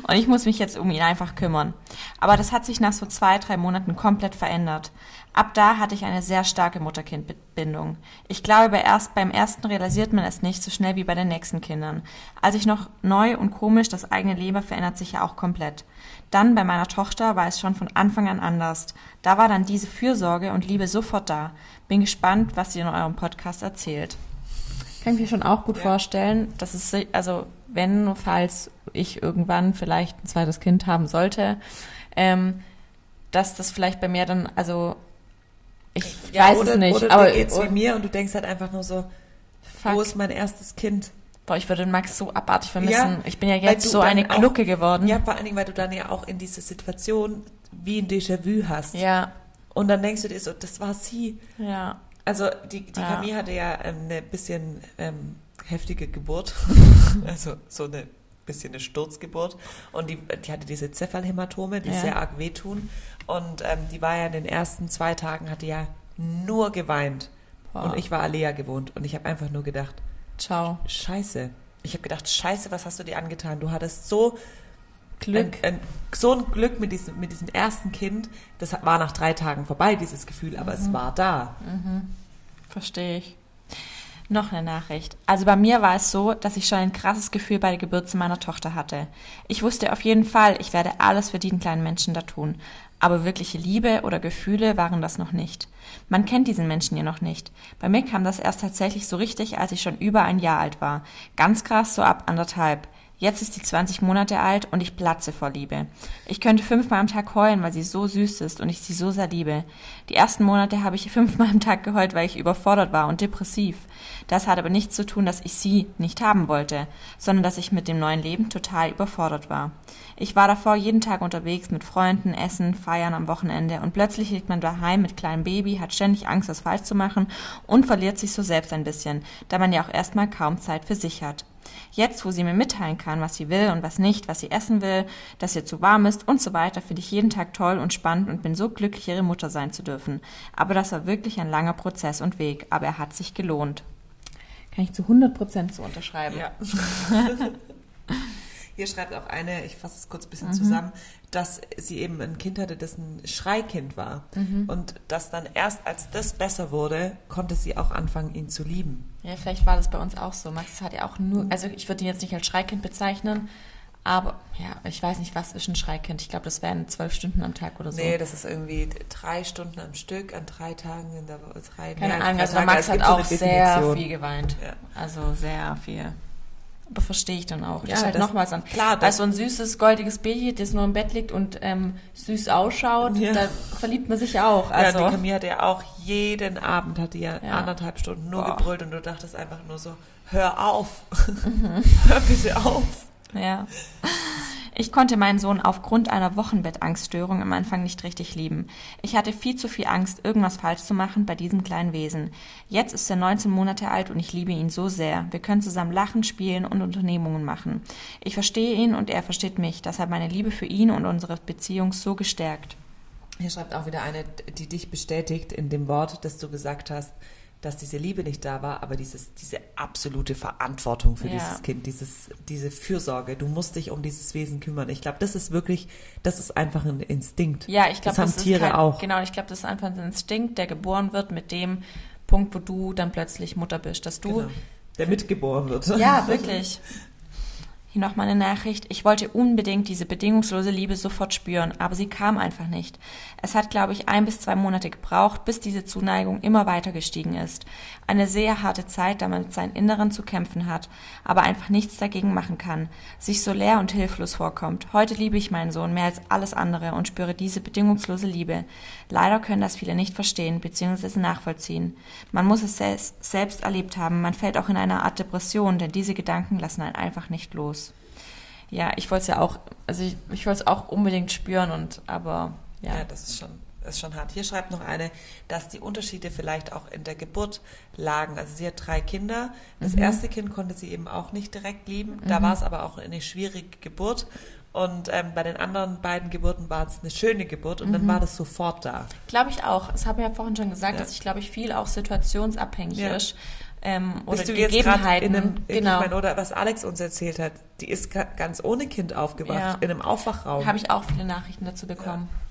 Und ich muss mich jetzt um ihn einfach kümmern. Aber das hat sich nach so zwei, drei Monaten komplett verändert. Ab da hatte ich eine sehr starke Mutter-Kind-Bindung. Ich glaube, erst beim ersten realisiert man es nicht so schnell wie bei den nächsten Kindern. Als ich noch neu und komisch, das eigene Leben verändert sich ja auch komplett. Dann bei meiner Tochter war es schon von Anfang an anders. Da war dann diese Fürsorge und Liebe sofort da. Bin gespannt, was ihr in eurem Podcast erzählt. Kann ich mir schon auch gut ja. vorstellen, dass es, also wenn, falls ich irgendwann vielleicht ein zweites Kind haben sollte, ähm, dass das vielleicht bei mir dann, also ich ja, weiß oder, es nicht. Oder aber geht's wie mir und du denkst halt einfach nur so, fuck. wo ist mein erstes Kind? Boah, ich würde Max so abartig vermissen. Ja, ich bin ja jetzt so eine Glucke geworden. Ja, vor allen Dingen, weil du dann ja auch in diese Situation wie ein Déjà-vu hast. Ja. Und dann denkst du dir so, das war sie. Ja. Also die, die ja. Camille hatte ja ähm, eine bisschen ähm, heftige Geburt. also so eine bisschen eine Sturzgeburt. Und die, die hatte diese Cephalhämatome, die ja. sehr arg wehtun. Und ähm, die war ja in den ersten zwei Tagen, hatte ja nur geweint. Boah. Und ich war Alea gewohnt. Und ich habe einfach nur gedacht, ciao. Scheiße. Ich habe gedacht, scheiße, was hast du dir angetan? Du hattest so Glück. Ein, ein, so ein Glück mit diesem, mit diesem ersten Kind. Das war nach drei Tagen vorbei, dieses Gefühl, aber mhm. es war da. Mhm. Verstehe ich. Noch eine Nachricht. Also bei mir war es so, dass ich schon ein krasses Gefühl bei der Geburt meiner Tochter hatte. Ich wusste auf jeden Fall, ich werde alles für den kleinen Menschen da tun. Aber wirkliche Liebe oder Gefühle waren das noch nicht. Man kennt diesen Menschen ja noch nicht. Bei mir kam das erst tatsächlich so richtig, als ich schon über ein Jahr alt war. Ganz krass so ab anderthalb. Jetzt ist sie 20 Monate alt und ich platze vor Liebe. Ich könnte fünfmal am Tag heulen, weil sie so süß ist und ich sie so sehr liebe. Die ersten Monate habe ich fünfmal am Tag geheult, weil ich überfordert war und depressiv. Das hat aber nichts zu tun, dass ich sie nicht haben wollte, sondern dass ich mit dem neuen Leben total überfordert war. Ich war davor jeden Tag unterwegs mit Freunden, Essen, Feiern am Wochenende und plötzlich liegt man daheim mit kleinem Baby, hat ständig Angst, was falsch zu machen und verliert sich so selbst ein bisschen, da man ja auch erstmal kaum Zeit für sich hat. Jetzt, wo sie mir mitteilen kann, was sie will und was nicht, was sie essen will, dass ihr zu warm ist und so weiter, finde ich jeden Tag toll und spannend und bin so glücklich, ihre Mutter sein zu dürfen. Aber das war wirklich ein langer Prozess und Weg, aber er hat sich gelohnt. Kann ich zu 100 Prozent so unterschreiben. Ja. Hier schreibt auch eine, ich fasse es kurz ein bisschen mhm. zusammen, dass sie eben ein Kind hatte, das ein Schreikind war. Mhm. Und dass dann erst als das besser wurde, konnte sie auch anfangen, ihn zu lieben. Ja, vielleicht war das bei uns auch so. Max hat ja auch nur, also ich würde ihn jetzt nicht als Schreikind bezeichnen, Aber ja, ich weiß nicht, was ist ein Schreikind. Ich glaube, das wären zwölf Stunden am Tag oder so. Nee, das ist irgendwie drei Stunden am Stück an drei Tagen in der Woche. Drei, Keine Ahnung, also Max hat auch so sehr viel geweint. Ja. Also sehr viel. Aber verstehe ich dann auch. Ja, halt nochmals an. Klar, weil so ein süßes, goldiges Baby, das nur im Bett liegt und ähm, süß ausschaut, ja. da verliebt man sich auch. Also. Ja, die Camille hat ja auch jeden Abend, hat die ja, ja. anderthalb Stunden nur Boah. gebrüllt und du dachtest einfach nur so, hör auf. Mhm. hör bitte auf. Ja. Ich konnte meinen Sohn aufgrund einer Wochenbettangststörung am Anfang nicht richtig lieben. Ich hatte viel zu viel Angst, irgendwas falsch zu machen bei diesem kleinen Wesen. Jetzt ist er 19 Monate alt und ich liebe ihn so sehr. Wir können zusammen lachen, spielen und Unternehmungen machen. Ich verstehe ihn und er versteht mich. Das hat meine Liebe für ihn und unsere Beziehung so gestärkt. Hier schreibt auch wieder eine, die dich bestätigt in dem Wort, das du gesagt hast dass diese Liebe nicht da war, aber dieses, diese absolute Verantwortung für ja. dieses Kind, dieses, diese Fürsorge. Du musst dich um dieses Wesen kümmern. Ich glaube, das ist wirklich, das ist einfach ein Instinkt. Ja, ich glaube, das, das haben Tiere kein, auch. Genau, ich glaube, das ist einfach ein Instinkt, der geboren wird mit dem Punkt, wo du dann plötzlich Mutter bist, dass du genau. der mitgeboren wird. Ja, wirklich. Hier nochmal eine Nachricht. Ich wollte unbedingt diese bedingungslose Liebe sofort spüren, aber sie kam einfach nicht. Es hat, glaube ich, ein bis zwei Monate gebraucht, bis diese Zuneigung immer weiter gestiegen ist. Eine sehr harte Zeit, da man mit seinem Inneren zu kämpfen hat, aber einfach nichts dagegen machen kann, sich so leer und hilflos vorkommt. Heute liebe ich meinen Sohn mehr als alles andere und spüre diese bedingungslose Liebe. Leider können das viele nicht verstehen bzw. nachvollziehen. Man muss es selbst erlebt haben, man fällt auch in eine Art Depression, denn diese Gedanken lassen einen einfach nicht los ja, ich wollte es ja auch, also ich, ich wollte es auch unbedingt spüren und aber ja. Ja, das ist schon, ist schon hart. Hier schreibt noch eine, dass die Unterschiede vielleicht auch in der Geburt lagen. Also sie hat drei Kinder. Das mhm. erste Kind konnte sie eben auch nicht direkt lieben. Da mhm. war es aber auch eine schwierige Geburt. Und ähm, bei den anderen beiden Geburten war es eine schöne Geburt und mhm. dann war das sofort da. Glaube ich auch. Das habe ich ja vorhin schon gesagt, ja. dass ich glaube ich viel auch situationsabhängig ja. ist ähm, oder Bist du Gegebenheiten. Jetzt in einem, genau. Meine, oder was Alex uns erzählt hat, die ist ganz ohne Kind aufgewacht, ja. in einem Aufwachraum. Habe ich auch viele Nachrichten dazu bekommen. Ja.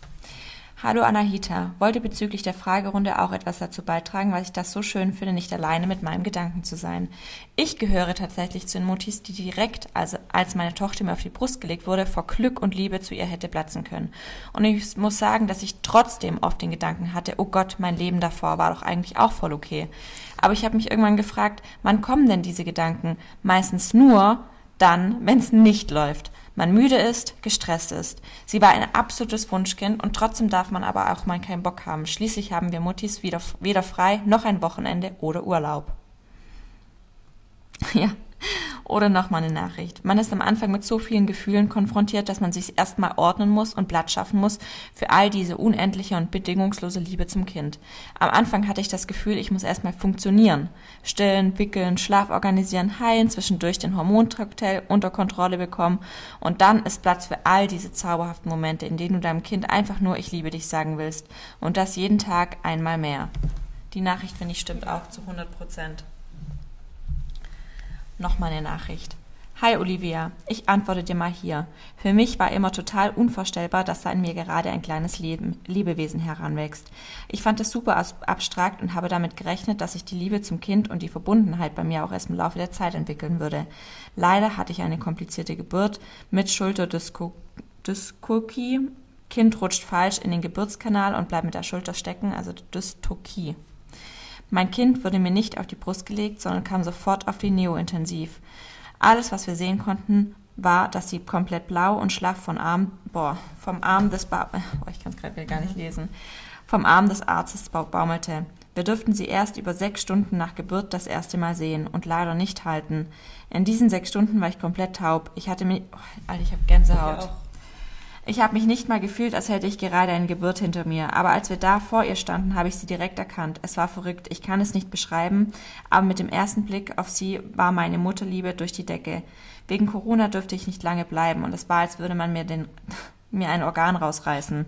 Hallo Anahita, wollte bezüglich der Fragerunde auch etwas dazu beitragen, weil ich das so schön finde, nicht alleine mit meinem Gedanken zu sein. Ich gehöre tatsächlich zu den Mutis, die direkt, also als meine Tochter mir auf die Brust gelegt wurde, vor Glück und Liebe zu ihr hätte platzen können. Und ich muss sagen, dass ich trotzdem oft den Gedanken hatte, oh Gott, mein Leben davor war doch eigentlich auch voll okay. Aber ich habe mich irgendwann gefragt, wann kommen denn diese Gedanken? Meistens nur dann, wenn es nicht läuft man müde ist, gestresst ist. Sie war ein absolutes Wunschkind und trotzdem darf man aber auch mal keinen Bock haben. Schließlich haben wir Muttis weder, weder frei noch ein Wochenende oder Urlaub. Ja, oder nochmal eine Nachricht. Man ist am Anfang mit so vielen Gefühlen konfrontiert, dass man sich erstmal ordnen muss und Platz schaffen muss für all diese unendliche und bedingungslose Liebe zum Kind. Am Anfang hatte ich das Gefühl, ich muss erstmal funktionieren. Stillen, wickeln, Schlaf organisieren, heilen, zwischendurch den Hormoncocktail unter Kontrolle bekommen und dann ist Platz für all diese zauberhaften Momente, in denen du deinem Kind einfach nur ich liebe dich sagen willst. Und das jeden Tag einmal mehr. Die Nachricht, finde ich, stimmt auch zu 100 Prozent. Nochmal eine Nachricht. Hi Olivia, ich antworte dir mal hier. Für mich war immer total unvorstellbar, dass da in mir gerade ein kleines Leben, Lebewesen heranwächst. Ich fand es super abstrakt und habe damit gerechnet, dass sich die Liebe zum Kind und die Verbundenheit bei mir auch erst im Laufe der Zeit entwickeln würde. Leider hatte ich eine komplizierte Geburt mit Schulterdyskokie. Kind rutscht falsch in den Geburtskanal und bleibt mit der Schulter stecken, also Dystokie. Mein Kind wurde mir nicht auf die Brust gelegt, sondern kam sofort auf die Neo-Intensiv. Alles, was wir sehen konnten, war, dass sie komplett blau und schlaff vom Arm, boah, vom Arm des ba boah, ich kann es gerade gar nicht lesen, vom Arm des Arztes baumelte. Wir durften sie erst über sechs Stunden nach Geburt das erste Mal sehen und leider nicht halten. In diesen sechs Stunden war ich komplett taub. Ich hatte mich, oh, Alter, ich habe Gänsehaut. Ich habe mich nicht mal gefühlt, als hätte ich gerade eine Geburt hinter mir, aber als wir da vor ihr standen, habe ich sie direkt erkannt. Es war verrückt, ich kann es nicht beschreiben, aber mit dem ersten Blick auf sie war meine Mutterliebe durch die Decke. Wegen Corona durfte ich nicht lange bleiben und es war, als würde man mir, den, mir ein Organ rausreißen.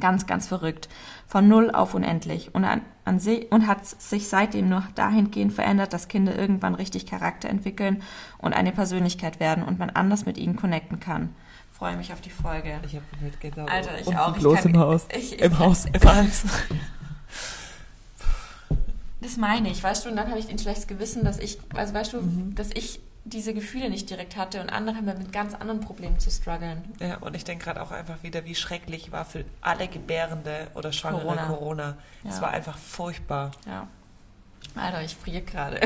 Ganz, ganz verrückt. Von null auf unendlich. Und, an, an sie, und hat sich seitdem nur dahingehend verändert, dass Kinder irgendwann richtig Charakter entwickeln und eine Persönlichkeit werden und man anders mit ihnen connecten kann freue mich auf die Folge. Ich habe Gänsehaut. Alter, ich auch. Ich los kann, im Haus. Ich, ich, Im Haus, im Hals. Das meine ich, weißt du, und dann habe ich ein schlechtes Gewissen, dass ich, also weißt du, mhm. dass ich diese Gefühle nicht direkt hatte und andere haben mit ganz anderen Problemen zu strugglen. Ja, und ich denke gerade auch einfach wieder, wie schrecklich war für alle Gebärende oder Schwangere Corona. Corona. Es ja. war einfach furchtbar. Ja. Alter, ich friere gerade.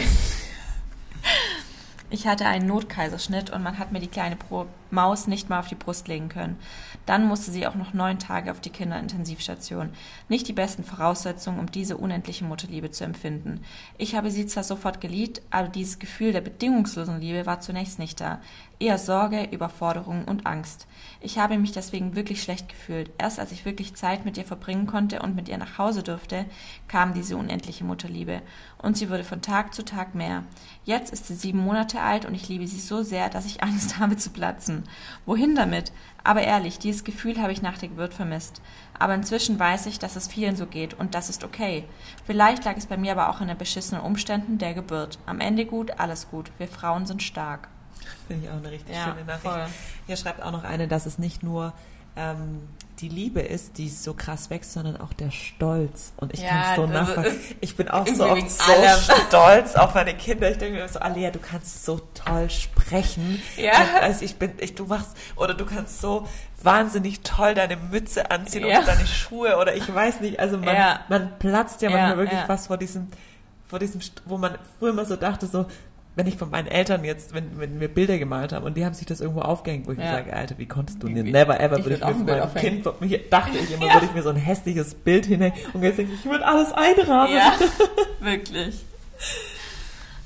Ich hatte einen Notkaiserschnitt und man hat mir die kleine Pro Maus nicht mal auf die Brust legen können. Dann musste sie auch noch neun Tage auf die Kinderintensivstation. Nicht die besten Voraussetzungen, um diese unendliche Mutterliebe zu empfinden. Ich habe sie zwar sofort geliebt, aber dieses Gefühl der bedingungslosen Liebe war zunächst nicht da. Eher Sorge, Überforderung und Angst. Ich habe mich deswegen wirklich schlecht gefühlt. Erst als ich wirklich Zeit mit ihr verbringen konnte und mit ihr nach Hause durfte, kam diese unendliche Mutterliebe. Und sie wurde von Tag zu Tag mehr. Jetzt ist sie sieben Monate alt und ich liebe sie so sehr, dass ich Angst habe zu platzen. Wohin damit? Aber ehrlich, dieses Gefühl habe ich nach der Geburt vermisst. Aber inzwischen weiß ich, dass es vielen so geht und das ist okay. Vielleicht lag es bei mir aber auch in den beschissenen Umständen der Geburt. Am Ende gut, alles gut. Wir Frauen sind stark. Finde ich auch eine richtig ja, schöne Nachricht. Voll. Hier schreibt auch noch eine, dass es nicht nur ähm, die Liebe ist, die so krass wächst, sondern auch der Stolz. Und ich ja, kann es so nachvollziehen. Ich bin auch so oft so stolz auf meine Kinder. Ich denke mir so, Alia, du kannst so toll sprechen. Ja. Also ich bin, ich, du machst, oder du kannst so wahnsinnig toll deine Mütze anziehen ja. oder deine Schuhe oder ich weiß nicht. Also man, ja. man platzt ja manchmal wirklich was vor diesem, vor diesem, wo man früher immer so dachte, so, wenn ich von meinen Eltern jetzt, wenn, wenn wir Bilder gemalt haben und die haben sich das irgendwo aufgehängt, wo ich ja. mir sage, Alter, wie konntest du denn? Never ever würde ich, ich mir von meinem Kind, dachte ich immer, ja. würde ich mir so ein hässliches Bild hinhängen und jetzt denke ich, ich würde alles einrahmen. Ja, wirklich.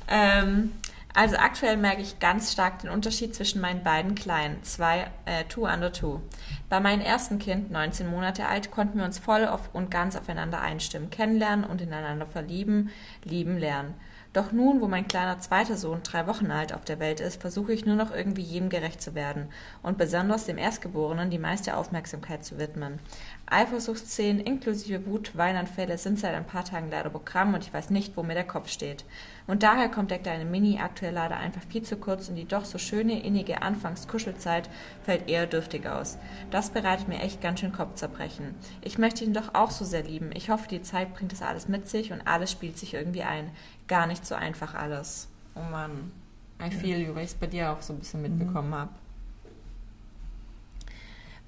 ähm, also aktuell merke ich ganz stark den Unterschied zwischen meinen beiden Kleinen, zwei, äh, two under two. Bei meinem ersten Kind, 19 Monate alt, konnten wir uns voll auf und ganz aufeinander einstimmen, kennenlernen und ineinander verlieben, lieben lernen. Doch nun, wo mein kleiner zweiter Sohn drei Wochen alt auf der Welt ist, versuche ich nur noch irgendwie jedem gerecht zu werden und besonders dem Erstgeborenen die meiste Aufmerksamkeit zu widmen. Eifersuchtsszenen inklusive Wut, Weinanfälle sind seit ein paar Tagen leider Programm und ich weiß nicht, wo mir der Kopf steht. Und daher kommt der kleine Mini aktuell leider einfach viel zu kurz und die doch so schöne, innige Anfangskuschelzeit fällt eher dürftig aus. Das bereitet mir echt ganz schön Kopfzerbrechen. Ich möchte ihn doch auch so sehr lieben. Ich hoffe, die Zeit bringt das alles mit sich und alles spielt sich irgendwie ein. Gar nicht so einfach alles. Oh Mann. I feel you, weil ich es bei dir auch so ein bisschen mitbekommen mhm. habe.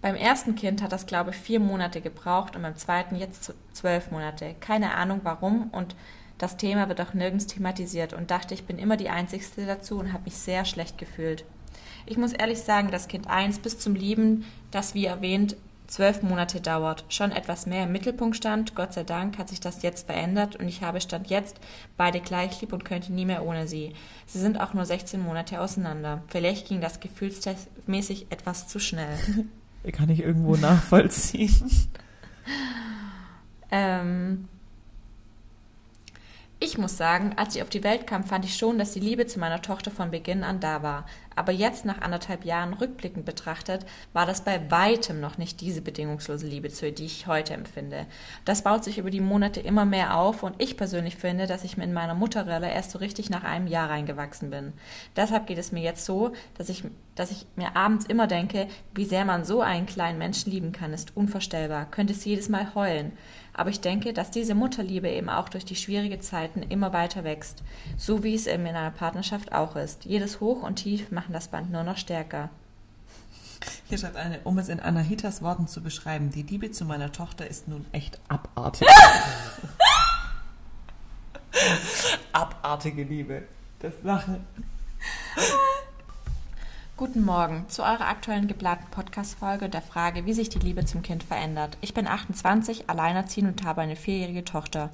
Beim ersten Kind hat das, glaube ich, vier Monate gebraucht und beim zweiten jetzt zwölf Monate. Keine Ahnung warum und das Thema wird auch nirgends thematisiert und dachte, ich bin immer die Einzigste dazu und habe mich sehr schlecht gefühlt. Ich muss ehrlich sagen, dass Kind 1 bis zum Lieben, das wie erwähnt zwölf Monate dauert, schon etwas mehr im Mittelpunkt stand. Gott sei Dank hat sich das jetzt verändert und ich habe Stand jetzt beide gleich lieb und könnte nie mehr ohne sie. Sie sind auch nur 16 Monate auseinander. Vielleicht ging das gefühlsmäßig etwas zu schnell. Kann ich irgendwo nachvollziehen. ähm, ich muss sagen, als ich auf die Welt kam, fand ich schon, dass die Liebe zu meiner Tochter von Beginn an da war. Aber jetzt, nach anderthalb Jahren rückblickend betrachtet, war das bei weitem noch nicht diese bedingungslose Liebe, zu die ich heute empfinde. Das baut sich über die Monate immer mehr auf und ich persönlich finde, dass ich in meiner Mutterrolle erst so richtig nach einem Jahr reingewachsen bin. Deshalb geht es mir jetzt so, dass ich, dass ich mir abends immer denke, wie sehr man so einen kleinen Menschen lieben kann, ist unvorstellbar. Könnte es jedes Mal heulen. Aber ich denke, dass diese Mutterliebe eben auch durch die schwierigen Zeiten immer weiter wächst, so wie es eben in einer Partnerschaft auch ist. Jedes Hoch und Tief machen das Band nur noch stärker. Hier schreibt eine, um es in Anahitas Worten zu beschreiben, die Liebe zu meiner Tochter ist nun echt abartig. Abartige Liebe. Das Lachen. Guten Morgen zu eurer aktuellen geplanten Podcast-Folge der Frage, wie sich die Liebe zum Kind verändert. Ich bin 28, alleinerziehend und habe eine vierjährige Tochter.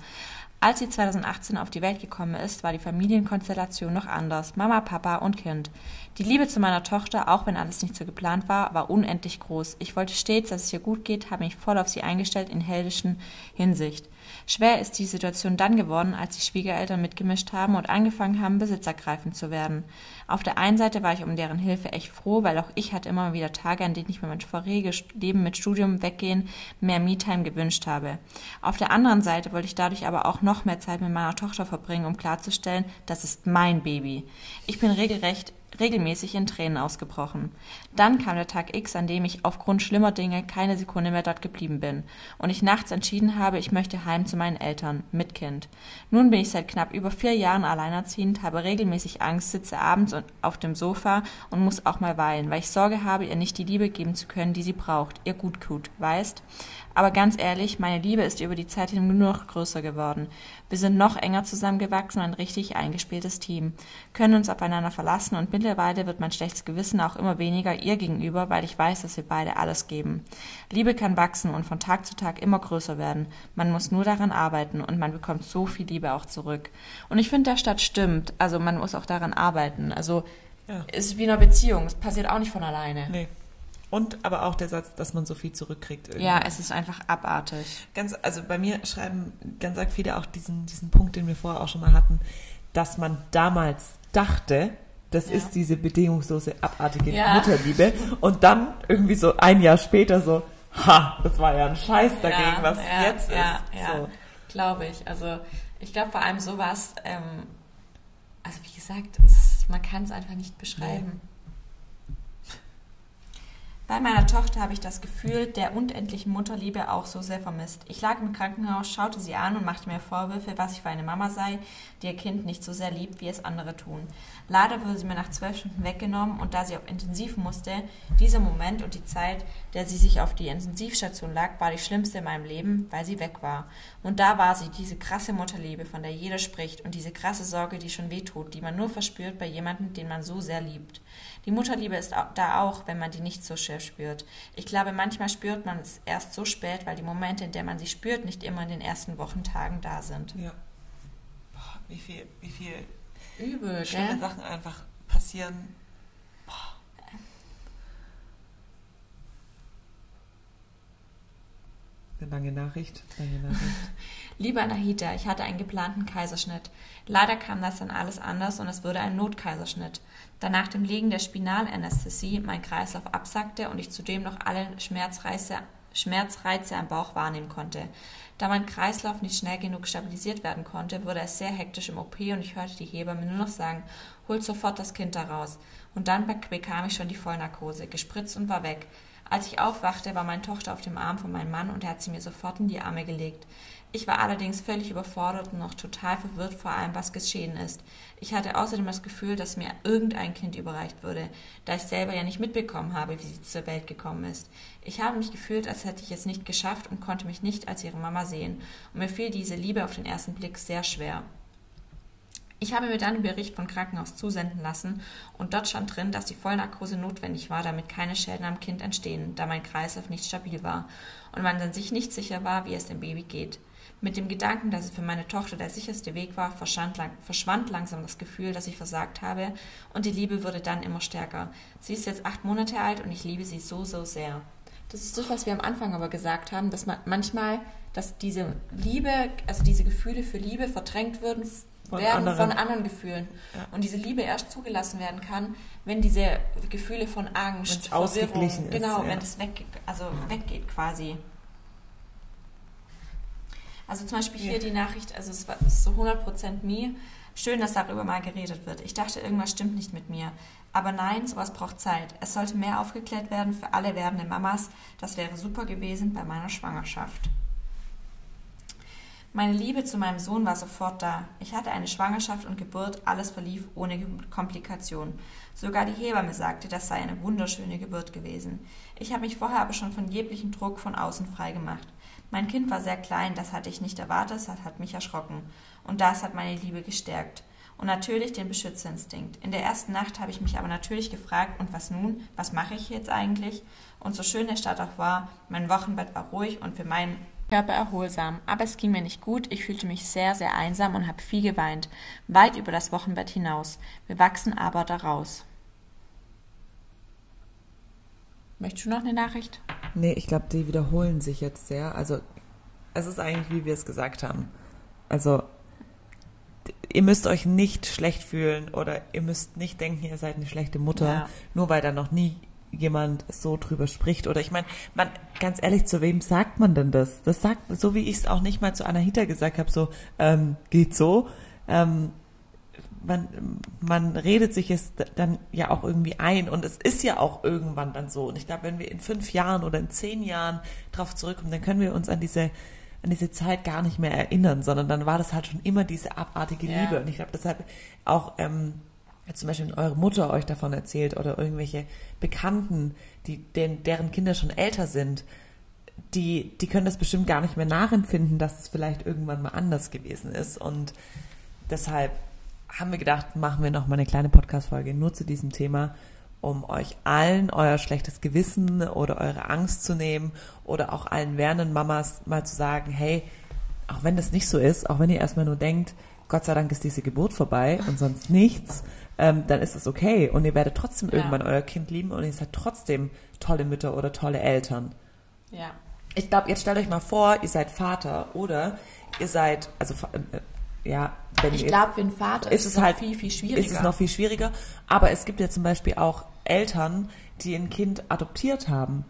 Als sie 2018 auf die Welt gekommen ist, war die Familienkonstellation noch anders. Mama, Papa und Kind. Die Liebe zu meiner Tochter, auch wenn alles nicht so geplant war, war unendlich groß. Ich wollte stets, dass es ihr gut geht, habe mich voll auf sie eingestellt in heldischen Hinsicht. Schwer ist die Situation dann geworden, als die Schwiegereltern mitgemischt haben und angefangen haben, besitzergreifend zu werden. Auf der einen Seite war ich um deren Hilfe echt froh, weil auch ich hatte immer wieder Tage, an denen ich mir mein voriges Leben mit Studium weggehen, mehr Me-Time gewünscht habe. Auf der anderen Seite wollte ich dadurch aber auch noch mehr Zeit mit meiner Tochter verbringen, um klarzustellen, das ist mein Baby. Ich bin regelrecht regelmäßig in Tränen ausgebrochen. Dann kam der Tag X, an dem ich aufgrund schlimmer Dinge keine Sekunde mehr dort geblieben bin und ich nachts entschieden habe, ich möchte heim zu meinen Eltern mit Kind. Nun bin ich seit knapp über vier Jahren alleinerziehend, habe regelmäßig Angst, sitze abends auf dem Sofa und muss auch mal weinen, weil ich Sorge habe, ihr nicht die Liebe geben zu können, die sie braucht, ihr gut tut, weißt? Aber ganz ehrlich, meine Liebe ist über die Zeit hin nur noch größer geworden. Wir sind noch enger zusammengewachsen, ein richtig eingespieltes Team, können uns aufeinander verlassen und mittlerweile wird mein schlechtes Gewissen auch immer weniger ihr gegenüber, weil ich weiß, dass wir beide alles geben. Liebe kann wachsen und von Tag zu Tag immer größer werden. Man muss nur daran arbeiten und man bekommt so viel Liebe auch zurück. Und ich finde, der Stadt stimmt. Also man muss auch daran arbeiten. Also ja. ist wie in einer Beziehung. Es passiert auch nicht von alleine. Nee. Und aber auch der Satz, dass man so viel zurückkriegt. Irgendwie. Ja, es ist einfach abartig. Ganz, also bei mir schreiben ganz viele auch diesen, diesen Punkt, den wir vorher auch schon mal hatten, dass man damals dachte, das ja. ist diese bedingungslose, abartige ja. Mutterliebe. Und dann irgendwie so ein Jahr später so, ha, das war ja ein Scheiß dagegen, ja, was jetzt ist. Ja, so. glaube ich. Also ich glaube vor allem sowas, ähm, also wie gesagt, es, man kann es einfach nicht beschreiben. Nee. Bei meiner Tochter habe ich das Gefühl der unendlichen Mutterliebe auch so sehr vermisst. Ich lag im Krankenhaus, schaute sie an und machte mir Vorwürfe, was ich für eine Mama sei, die ihr Kind nicht so sehr liebt, wie es andere tun. Leider wurde sie mir nach zwölf Stunden weggenommen und da sie auf Intensiv musste, dieser Moment und die Zeit, der sie sich auf die Intensivstation lag, war die schlimmste in meinem Leben, weil sie weg war. Und da war sie, diese krasse Mutterliebe, von der jeder spricht und diese krasse Sorge, die schon wehtut, die man nur verspürt bei jemandem, den man so sehr liebt. Die Mutterliebe ist da auch, wenn man die nicht so schwer spürt. Ich glaube, manchmal spürt man es erst so spät, weil die Momente, in denen man sie spürt, nicht immer in den ersten Wochentagen da sind. Ja. Boah, wie viel, wie viel Übel, schlimme gell? Sachen einfach passieren. Boah. Eine lange Nachricht. Lange Nachricht. Lieber Anahita, ich hatte einen geplanten Kaiserschnitt. Leider kam das dann alles anders und es wurde ein Notkaiserschnitt. Da nach dem Legen der Spinalanästhesie mein Kreislauf absackte und ich zudem noch alle Schmerzreize, Schmerzreize am Bauch wahrnehmen konnte. Da mein Kreislauf nicht schnell genug stabilisiert werden konnte, wurde es sehr hektisch im OP und ich hörte die Hebamme nur noch sagen, holt sofort das Kind da raus. Und dann bekam ich schon die Vollnarkose, gespritzt und war weg. Als ich aufwachte, war meine Tochter auf dem Arm von meinem Mann und er hat sie mir sofort in die Arme gelegt. Ich war allerdings völlig überfordert und noch total verwirrt vor allem, was geschehen ist. Ich hatte außerdem das Gefühl, dass mir irgendein Kind überreicht würde, da ich selber ja nicht mitbekommen habe, wie sie zur Welt gekommen ist. Ich habe mich gefühlt, als hätte ich es nicht geschafft und konnte mich nicht als ihre Mama sehen, und mir fiel diese Liebe auf den ersten Blick sehr schwer. Ich habe mir dann einen Bericht vom Krankenhaus zusenden lassen und dort stand drin, dass die Vollnarkose notwendig war, damit keine Schäden am Kind entstehen, da mein Kreislauf nicht stabil war und man dann sich nicht sicher war, wie es dem Baby geht. Mit dem Gedanken, dass es für meine Tochter der sicherste Weg war, verschwand langsam das Gefühl, dass ich versagt habe, und die Liebe wurde dann immer stärker. Sie ist jetzt acht Monate alt und ich liebe sie so, so sehr. Das ist das, was wir am Anfang aber gesagt haben, dass man manchmal, dass diese Liebe, also diese Gefühle für Liebe verdrängt würden, von werden anderen. von anderen Gefühlen. Ja. Und diese Liebe erst zugelassen werden kann, wenn diese Gefühle von Angst, Verwirrung, genau, ja. wenn das weg, also weggeht quasi. Also zum Beispiel hier ja. die Nachricht, also es war so 100% mir. Schön, dass darüber mal geredet wird. Ich dachte, irgendwas stimmt nicht mit mir. Aber nein, sowas braucht Zeit. Es sollte mehr aufgeklärt werden für alle werdenden Mamas. Das wäre super gewesen bei meiner Schwangerschaft. Meine Liebe zu meinem Sohn war sofort da. Ich hatte eine Schwangerschaft und Geburt, alles verlief ohne Komplikationen. Sogar die Hebamme sagte, das sei eine wunderschöne Geburt gewesen. Ich habe mich vorher aber schon von jeglichem Druck von außen frei gemacht. Mein Kind war sehr klein, das hatte ich nicht erwartet, das hat mich erschrocken. Und das hat meine Liebe gestärkt. Und natürlich den Beschützerinstinkt. In der ersten Nacht habe ich mich aber natürlich gefragt, und was nun? Was mache ich jetzt eigentlich? Und so schön der Start auch war, mein Wochenbett war ruhig und für meinen Körper erholsam. Aber es ging mir nicht gut, ich fühlte mich sehr, sehr einsam und habe viel geweint. Weit über das Wochenbett hinaus. Wir wachsen aber daraus. Möchtest du noch eine Nachricht? Nee, ich glaube, die wiederholen sich jetzt sehr. Also, es ist eigentlich, wie wir es gesagt haben. Also, ihr müsst euch nicht schlecht fühlen oder ihr müsst nicht denken, ihr seid eine schlechte Mutter, ja. nur weil da noch nie jemand so drüber spricht. Oder ich meine, man, ganz ehrlich, zu wem sagt man denn das? Das sagt, so wie ich es auch nicht mal zu Anahita gesagt habe, so, ähm, geht so. Ähm, man, man redet sich es dann ja auch irgendwie ein und es ist ja auch irgendwann dann so. Und ich glaube, wenn wir in fünf Jahren oder in zehn Jahren drauf zurückkommen, dann können wir uns an diese an diese Zeit gar nicht mehr erinnern, sondern dann war das halt schon immer diese abartige ja. Liebe. Und ich glaube, deshalb auch ähm, zum Beispiel wenn eure Mutter euch davon erzählt oder irgendwelche Bekannten, die den, deren Kinder schon älter sind, die, die können das bestimmt gar nicht mehr nachempfinden, dass es vielleicht irgendwann mal anders gewesen ist. Und deshalb haben wir gedacht, machen wir noch mal eine kleine Podcast-Folge nur zu diesem Thema, um euch allen euer schlechtes Gewissen oder eure Angst zu nehmen oder auch allen werdenden Mamas mal zu sagen, hey, auch wenn das nicht so ist, auch wenn ihr erstmal nur denkt, Gott sei Dank ist diese Geburt vorbei und sonst nichts, ähm, dann ist es okay und ihr werdet trotzdem ja. irgendwann euer Kind lieben und ihr seid trotzdem tolle Mütter oder tolle Eltern. Ja. Ich glaube, jetzt stellt euch mal vor, ihr seid Vater oder ihr seid, also äh, ja, wenn ich glaube, für einen Vater ist, es halt viel, viel schwieriger. Ist es noch viel schwieriger. Aber es gibt ja zum Beispiel auch Eltern, die ein Kind adoptiert haben.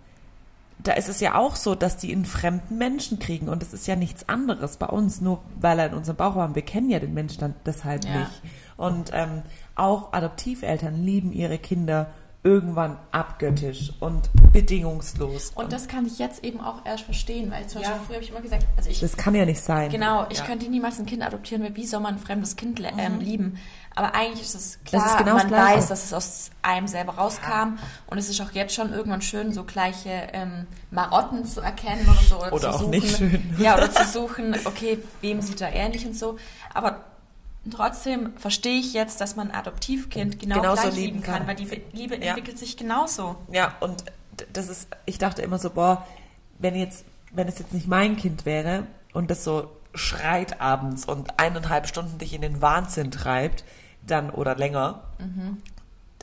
Da ist es ja auch so, dass die einen fremden Menschen kriegen und es ist ja nichts anderes bei uns, nur weil er in unserem Bauch war. Wir kennen ja den Menschen dann deshalb ja. nicht. Und ähm, auch Adoptiveltern lieben ihre Kinder irgendwann abgöttisch und bedingungslos. Und das kann ich jetzt eben auch erst verstehen, weil zum Beispiel früher habe ich immer gesagt, also ich. Das kann ja nicht sein. Genau, ich ja. könnte niemals ein Kind adoptieren, weil wie soll man ein fremdes Kind ähm, mhm. lieben? Aber eigentlich ist es klar, das ist genau man weiß, dass es aus einem selber rauskam. Ja. Und es ist auch jetzt schon irgendwann schön, so gleiche ähm, Marotten zu erkennen oder so. Oder, oder zu auch suchen. nicht schön. Ja, oder zu suchen, okay, wem sieht er ähnlich und so. Aber trotzdem verstehe ich jetzt, dass man ein Adoptivkind genau genauso gleich lieben kann, kann, weil die Liebe ja. entwickelt sich genauso. Ja, und das ist, ich dachte immer so, boah, wenn jetzt, wenn es jetzt nicht mein Kind wäre und das so schreit abends und eineinhalb Stunden dich in den Wahnsinn treibt, dann oder länger, mhm.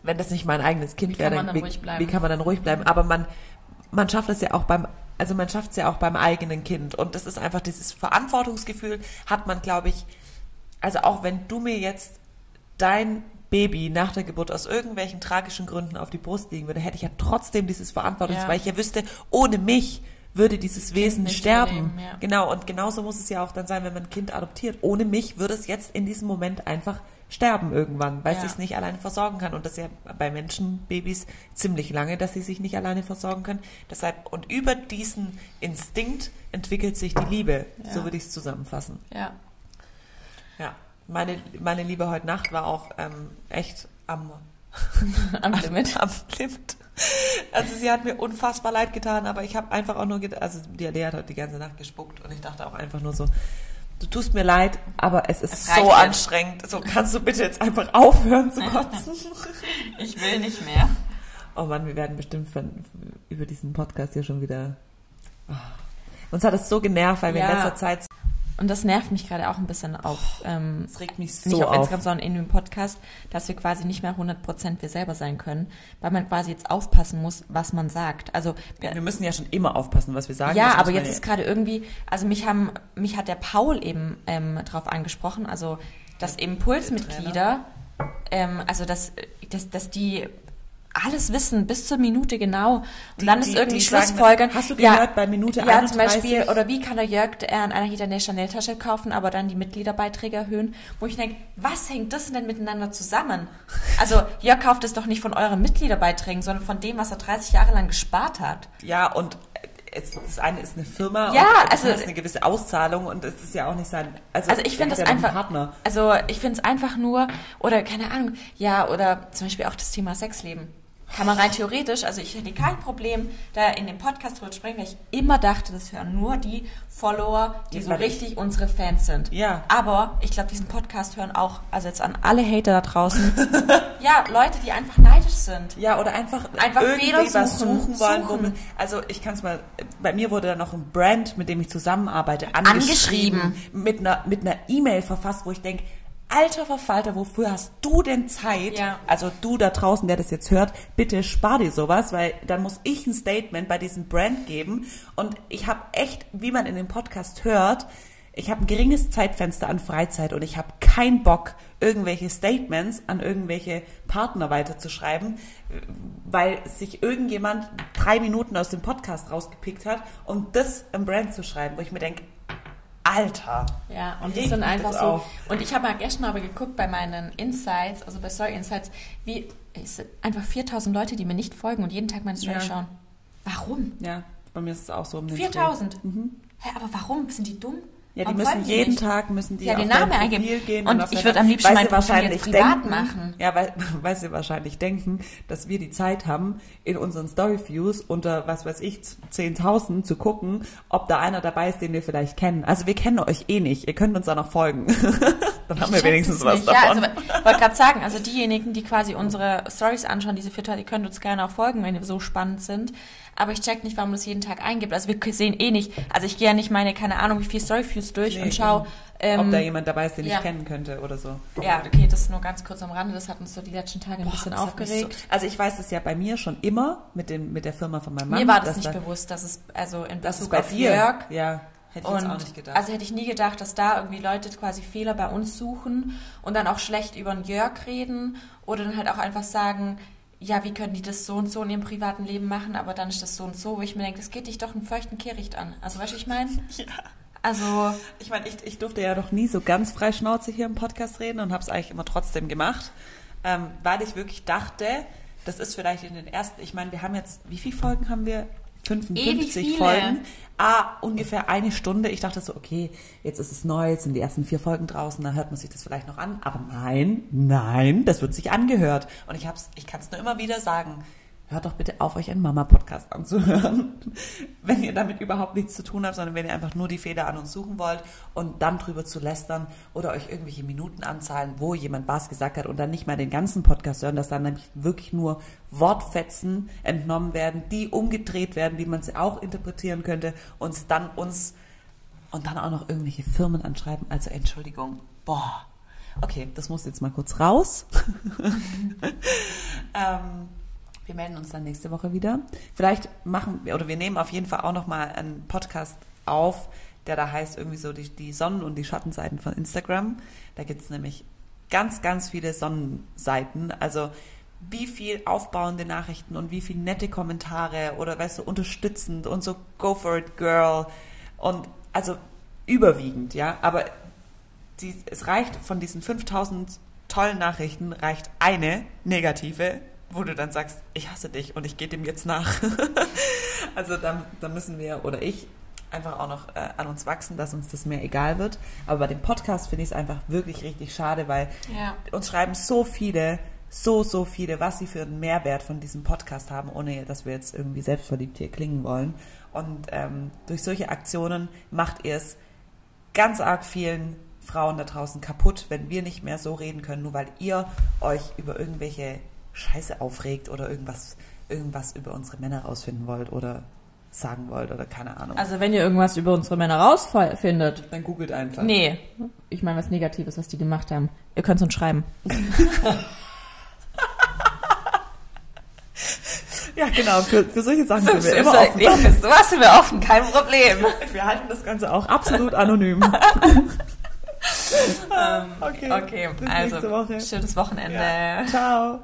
wenn das nicht mein eigenes Kind wäre, dann, wie, wie, kann man dann ruhig bleiben? Aber man, man schafft es ja auch beim, also man schafft es ja auch beim eigenen Kind und das ist einfach dieses Verantwortungsgefühl hat man, glaube ich, also auch wenn du mir jetzt dein Baby nach der Geburt aus irgendwelchen tragischen Gründen auf die Brust liegen würde, hätte ich ja trotzdem dieses Verantwortungs, ja. weil ich ja wüsste, ohne mich würde dieses Wesen sterben. Leben, ja. Genau, und genauso muss es ja auch dann sein, wenn man ein Kind adoptiert. Ohne mich würde es jetzt in diesem Moment einfach sterben irgendwann, weil ja. es sich nicht alleine versorgen kann. Und das ist ja bei Menschenbabys ziemlich lange, dass sie sich nicht alleine versorgen können. Deshalb, und über diesen Instinkt entwickelt sich die Liebe. Ja. So würde ich es zusammenfassen. Ja. Ja, meine, meine Liebe heute Nacht war auch ähm, echt am, am Limit. am Limit. Also sie hat mir unfassbar leid getan, aber ich habe einfach auch nur, also die Lea hat die ganze Nacht gespuckt und ich dachte auch einfach nur so, du tust mir leid, aber es ist so jetzt. anstrengend. So kannst du bitte jetzt einfach aufhören zu kotzen. Ich will nicht mehr. Oh Mann, wir werden bestimmt von, über diesen Podcast hier schon wieder. Oh. Uns hat es so genervt, weil ja. wir in letzter Zeit und das nervt mich gerade auch ein bisschen auf. Ähm, das regt mich so nicht auf, auf. Instagram, sondern in dem Podcast, dass wir quasi nicht mehr 100% wir selber sein können, weil man quasi jetzt aufpassen muss, was man sagt. Also ja, wir müssen ja schon immer aufpassen, was wir sagen. Ja, aber jetzt ist gerade irgendwie, also mich haben, mich hat der Paul eben ähm, darauf angesprochen, also dass Impulsmitglieder, ähm, also dass, dass, dass die alles wissen, bis zur Minute genau. Und die, dann ist die, irgendwie die Schlussfolgern. Hast du gehört, ja, bei Minute ja, 31? Ja, zum Beispiel, oder wie kann der Jörg an einer Hita eine Chanel-Tasche kaufen, aber dann die Mitgliederbeiträge erhöhen? Wo ich denke, was hängt das denn miteinander zusammen? Also, Jörg kauft es doch nicht von euren Mitgliederbeiträgen, sondern von dem, was er 30 Jahre lang gespart hat. Ja, und das eine ist eine Firma ja, und das also, ist eine gewisse Auszahlung und es ist ja auch nicht sein. Also, also ich finde es ja einfach. Partner. Also ich finde es einfach nur oder keine Ahnung. Ja oder zum Beispiel auch das Thema Sexleben kann man rein theoretisch, also ich hätte kein Problem, da in dem Podcast drüber zu sprechen, weil ich immer dachte, das hören nur die Follower, die so richtig ich. unsere Fans sind. Ja. Aber ich glaube, diesen Podcast hören auch, also jetzt an alle Hater da draußen, ja, Leute, die einfach neidisch sind. Ja, oder einfach, einfach irgendwie suchen, was suchen wollen. Suchen. also ich kann es mal, bei mir wurde da noch ein Brand, mit dem ich zusammenarbeite, angeschrieben, angeschrieben. mit einer mit einer E-Mail verfasst, wo ich denke, alter Verfalter, wofür hast du denn Zeit? Ja. Also du da draußen, der das jetzt hört, bitte spar dir sowas, weil dann muss ich ein Statement bei diesem Brand geben. Und ich habe echt, wie man in dem Podcast hört, ich habe ein geringes Zeitfenster an Freizeit und ich habe keinen Bock, irgendwelche Statements an irgendwelche Partner weiterzuschreiben, weil sich irgendjemand drei Minuten aus dem Podcast rausgepickt hat, um das im Brand zu schreiben, wo ich mir denke, Alter. Ja, und das sind einfach so. auf. Und ich habe mal gestern aber geguckt bei meinen Insights, also bei Story Insights, wie es sind einfach 4000 Leute, die mir nicht folgen und jeden Tag meine Story Ja. schauen. Warum? Ja, bei mir ist es auch so um den 4000? Dreh. Mhm. Hä, aber warum? Sind die dumm? Ja, die Warum müssen jeden nicht? Tag müssen die Ja, den Namen eingeben. gehen Und auf ich deine- würd am liebsten mein wahrscheinlich privat denken, machen. Ja, weil, weil sie wahrscheinlich denken, dass wir die Zeit haben, in unseren Story Views unter, was weiß ich, 10.000 zu gucken, ob da einer dabei ist, den wir vielleicht kennen. Also wir kennen euch eh nicht. Ihr könnt uns da noch folgen. Dann haben wir wenigstens was nicht. davon. Ja, also ich wollte gerade sagen, also diejenigen, die quasi unsere Stories anschauen, diese Viertel, die können uns gerne auch folgen, wenn wir so spannend sind. Aber ich check nicht, warum das jeden Tag eingibt. Also wir sehen eh nicht, also ich gehe ja nicht meine, keine Ahnung, wie viel Storyviews durch Nee, und schau. Ähm, ob da jemand dabei ist, den ja. ich kennen könnte oder so. ja, okay, das nur ganz kurz am Rande. Das hat uns so die letzten Tage ein bisschen hat mich aufgeregt. So, also ich weiß es ja bei mir schon immer mit, dem, mit der Firma von meinem Mann. Mir war das nicht da- bewusst, dass es also in Das ist Bezug bei auf dir. Jörg Ja, hätte ich und auch nicht gedacht. also hätte ich nie gedacht, dass da irgendwie Leute quasi Fehler bei uns suchen und dann auch schlecht über den Jörg reden oder dann halt auch einfach sagen, ja, wie können die das so und so in ihrem privaten Leben machen, aber dann ist das so und so, wo ich mir denke, das geht dich doch einen feuchten Kehricht an. Also weißt du, was ich meine? ja. Also Ich meine, ich, ich durfte ja noch nie so ganz frei Schnauze hier im Podcast reden und habe es eigentlich immer trotzdem gemacht, ähm, weil ich wirklich dachte, das ist vielleicht in den ersten, ich meine, wir haben jetzt, wie viele Folgen haben wir? 55 Ewig viele. Folgen. Ah, ungefähr eine Stunde. Ich dachte so, okay, jetzt ist es neu, jetzt sind die ersten vier Folgen draußen, dann hört man sich das vielleicht noch an. Aber nein, nein, das wird sich angehört. Und ich hab's, ich kann es nur immer wieder sagen. Hört doch bitte auf, euch einen Mama-Podcast anzuhören. wenn ihr damit überhaupt nichts zu tun habt, sondern wenn ihr einfach nur die Fehler an uns suchen wollt und dann drüber zu lästern oder euch irgendwelche Minuten anzahlen, wo jemand was gesagt hat und dann nicht mal den ganzen Podcast hören, dass dann nämlich wirklich nur Wortfetzen entnommen werden, die umgedreht werden, wie man sie auch interpretieren könnte und dann uns und dann auch noch irgendwelche Firmen anschreiben. Also Entschuldigung. Boah. Okay, das muss jetzt mal kurz raus. ähm, wir melden uns dann nächste Woche wieder. Vielleicht machen wir, oder wir nehmen auf jeden Fall auch nochmal einen Podcast auf, der da heißt irgendwie so die, die Sonnen- und die Schattenseiten von Instagram. Da gibt's nämlich ganz, ganz viele Sonnenseiten. Also wie viel aufbauende Nachrichten und wie viel nette Kommentare oder weißt du, unterstützend und so go for it, girl. Und also überwiegend, ja. Aber die, es reicht von diesen 5000 tollen Nachrichten, reicht eine negative, wo du dann sagst, ich hasse dich und ich gehe dem jetzt nach. also da, da müssen wir oder ich einfach auch noch äh, an uns wachsen, dass uns das mehr egal wird. Aber bei dem Podcast finde ich es einfach wirklich richtig schade, weil ja. uns schreiben so viele, so, so viele, was sie für einen Mehrwert von diesem Podcast haben, ohne dass wir jetzt irgendwie selbstverliebt hier klingen wollen. Und ähm, durch solche Aktionen macht ihr es ganz arg vielen Frauen da draußen kaputt, wenn wir nicht mehr so reden können, nur weil ihr euch über irgendwelche Scheiße aufregt oder irgendwas, irgendwas über unsere Männer rausfinden wollt oder sagen wollt oder keine Ahnung. Also wenn ihr irgendwas über unsere Männer rausfindet, dann googelt einfach. nee, ich meine was Negatives, was die gemacht haben. Ihr könnt es uns schreiben. Ja, genau, für, für solche Sachen sind wir immer so, offen. nee, für sowas sind wir offen, kein Problem. Wir halten das Ganze auch absolut anonym. Ähm, Okay, okay, bis also nächste Woche. schönes Wochenende. Ja. Ciao.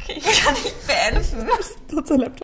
Okay, ich kann nicht beenden. Unser Laptop.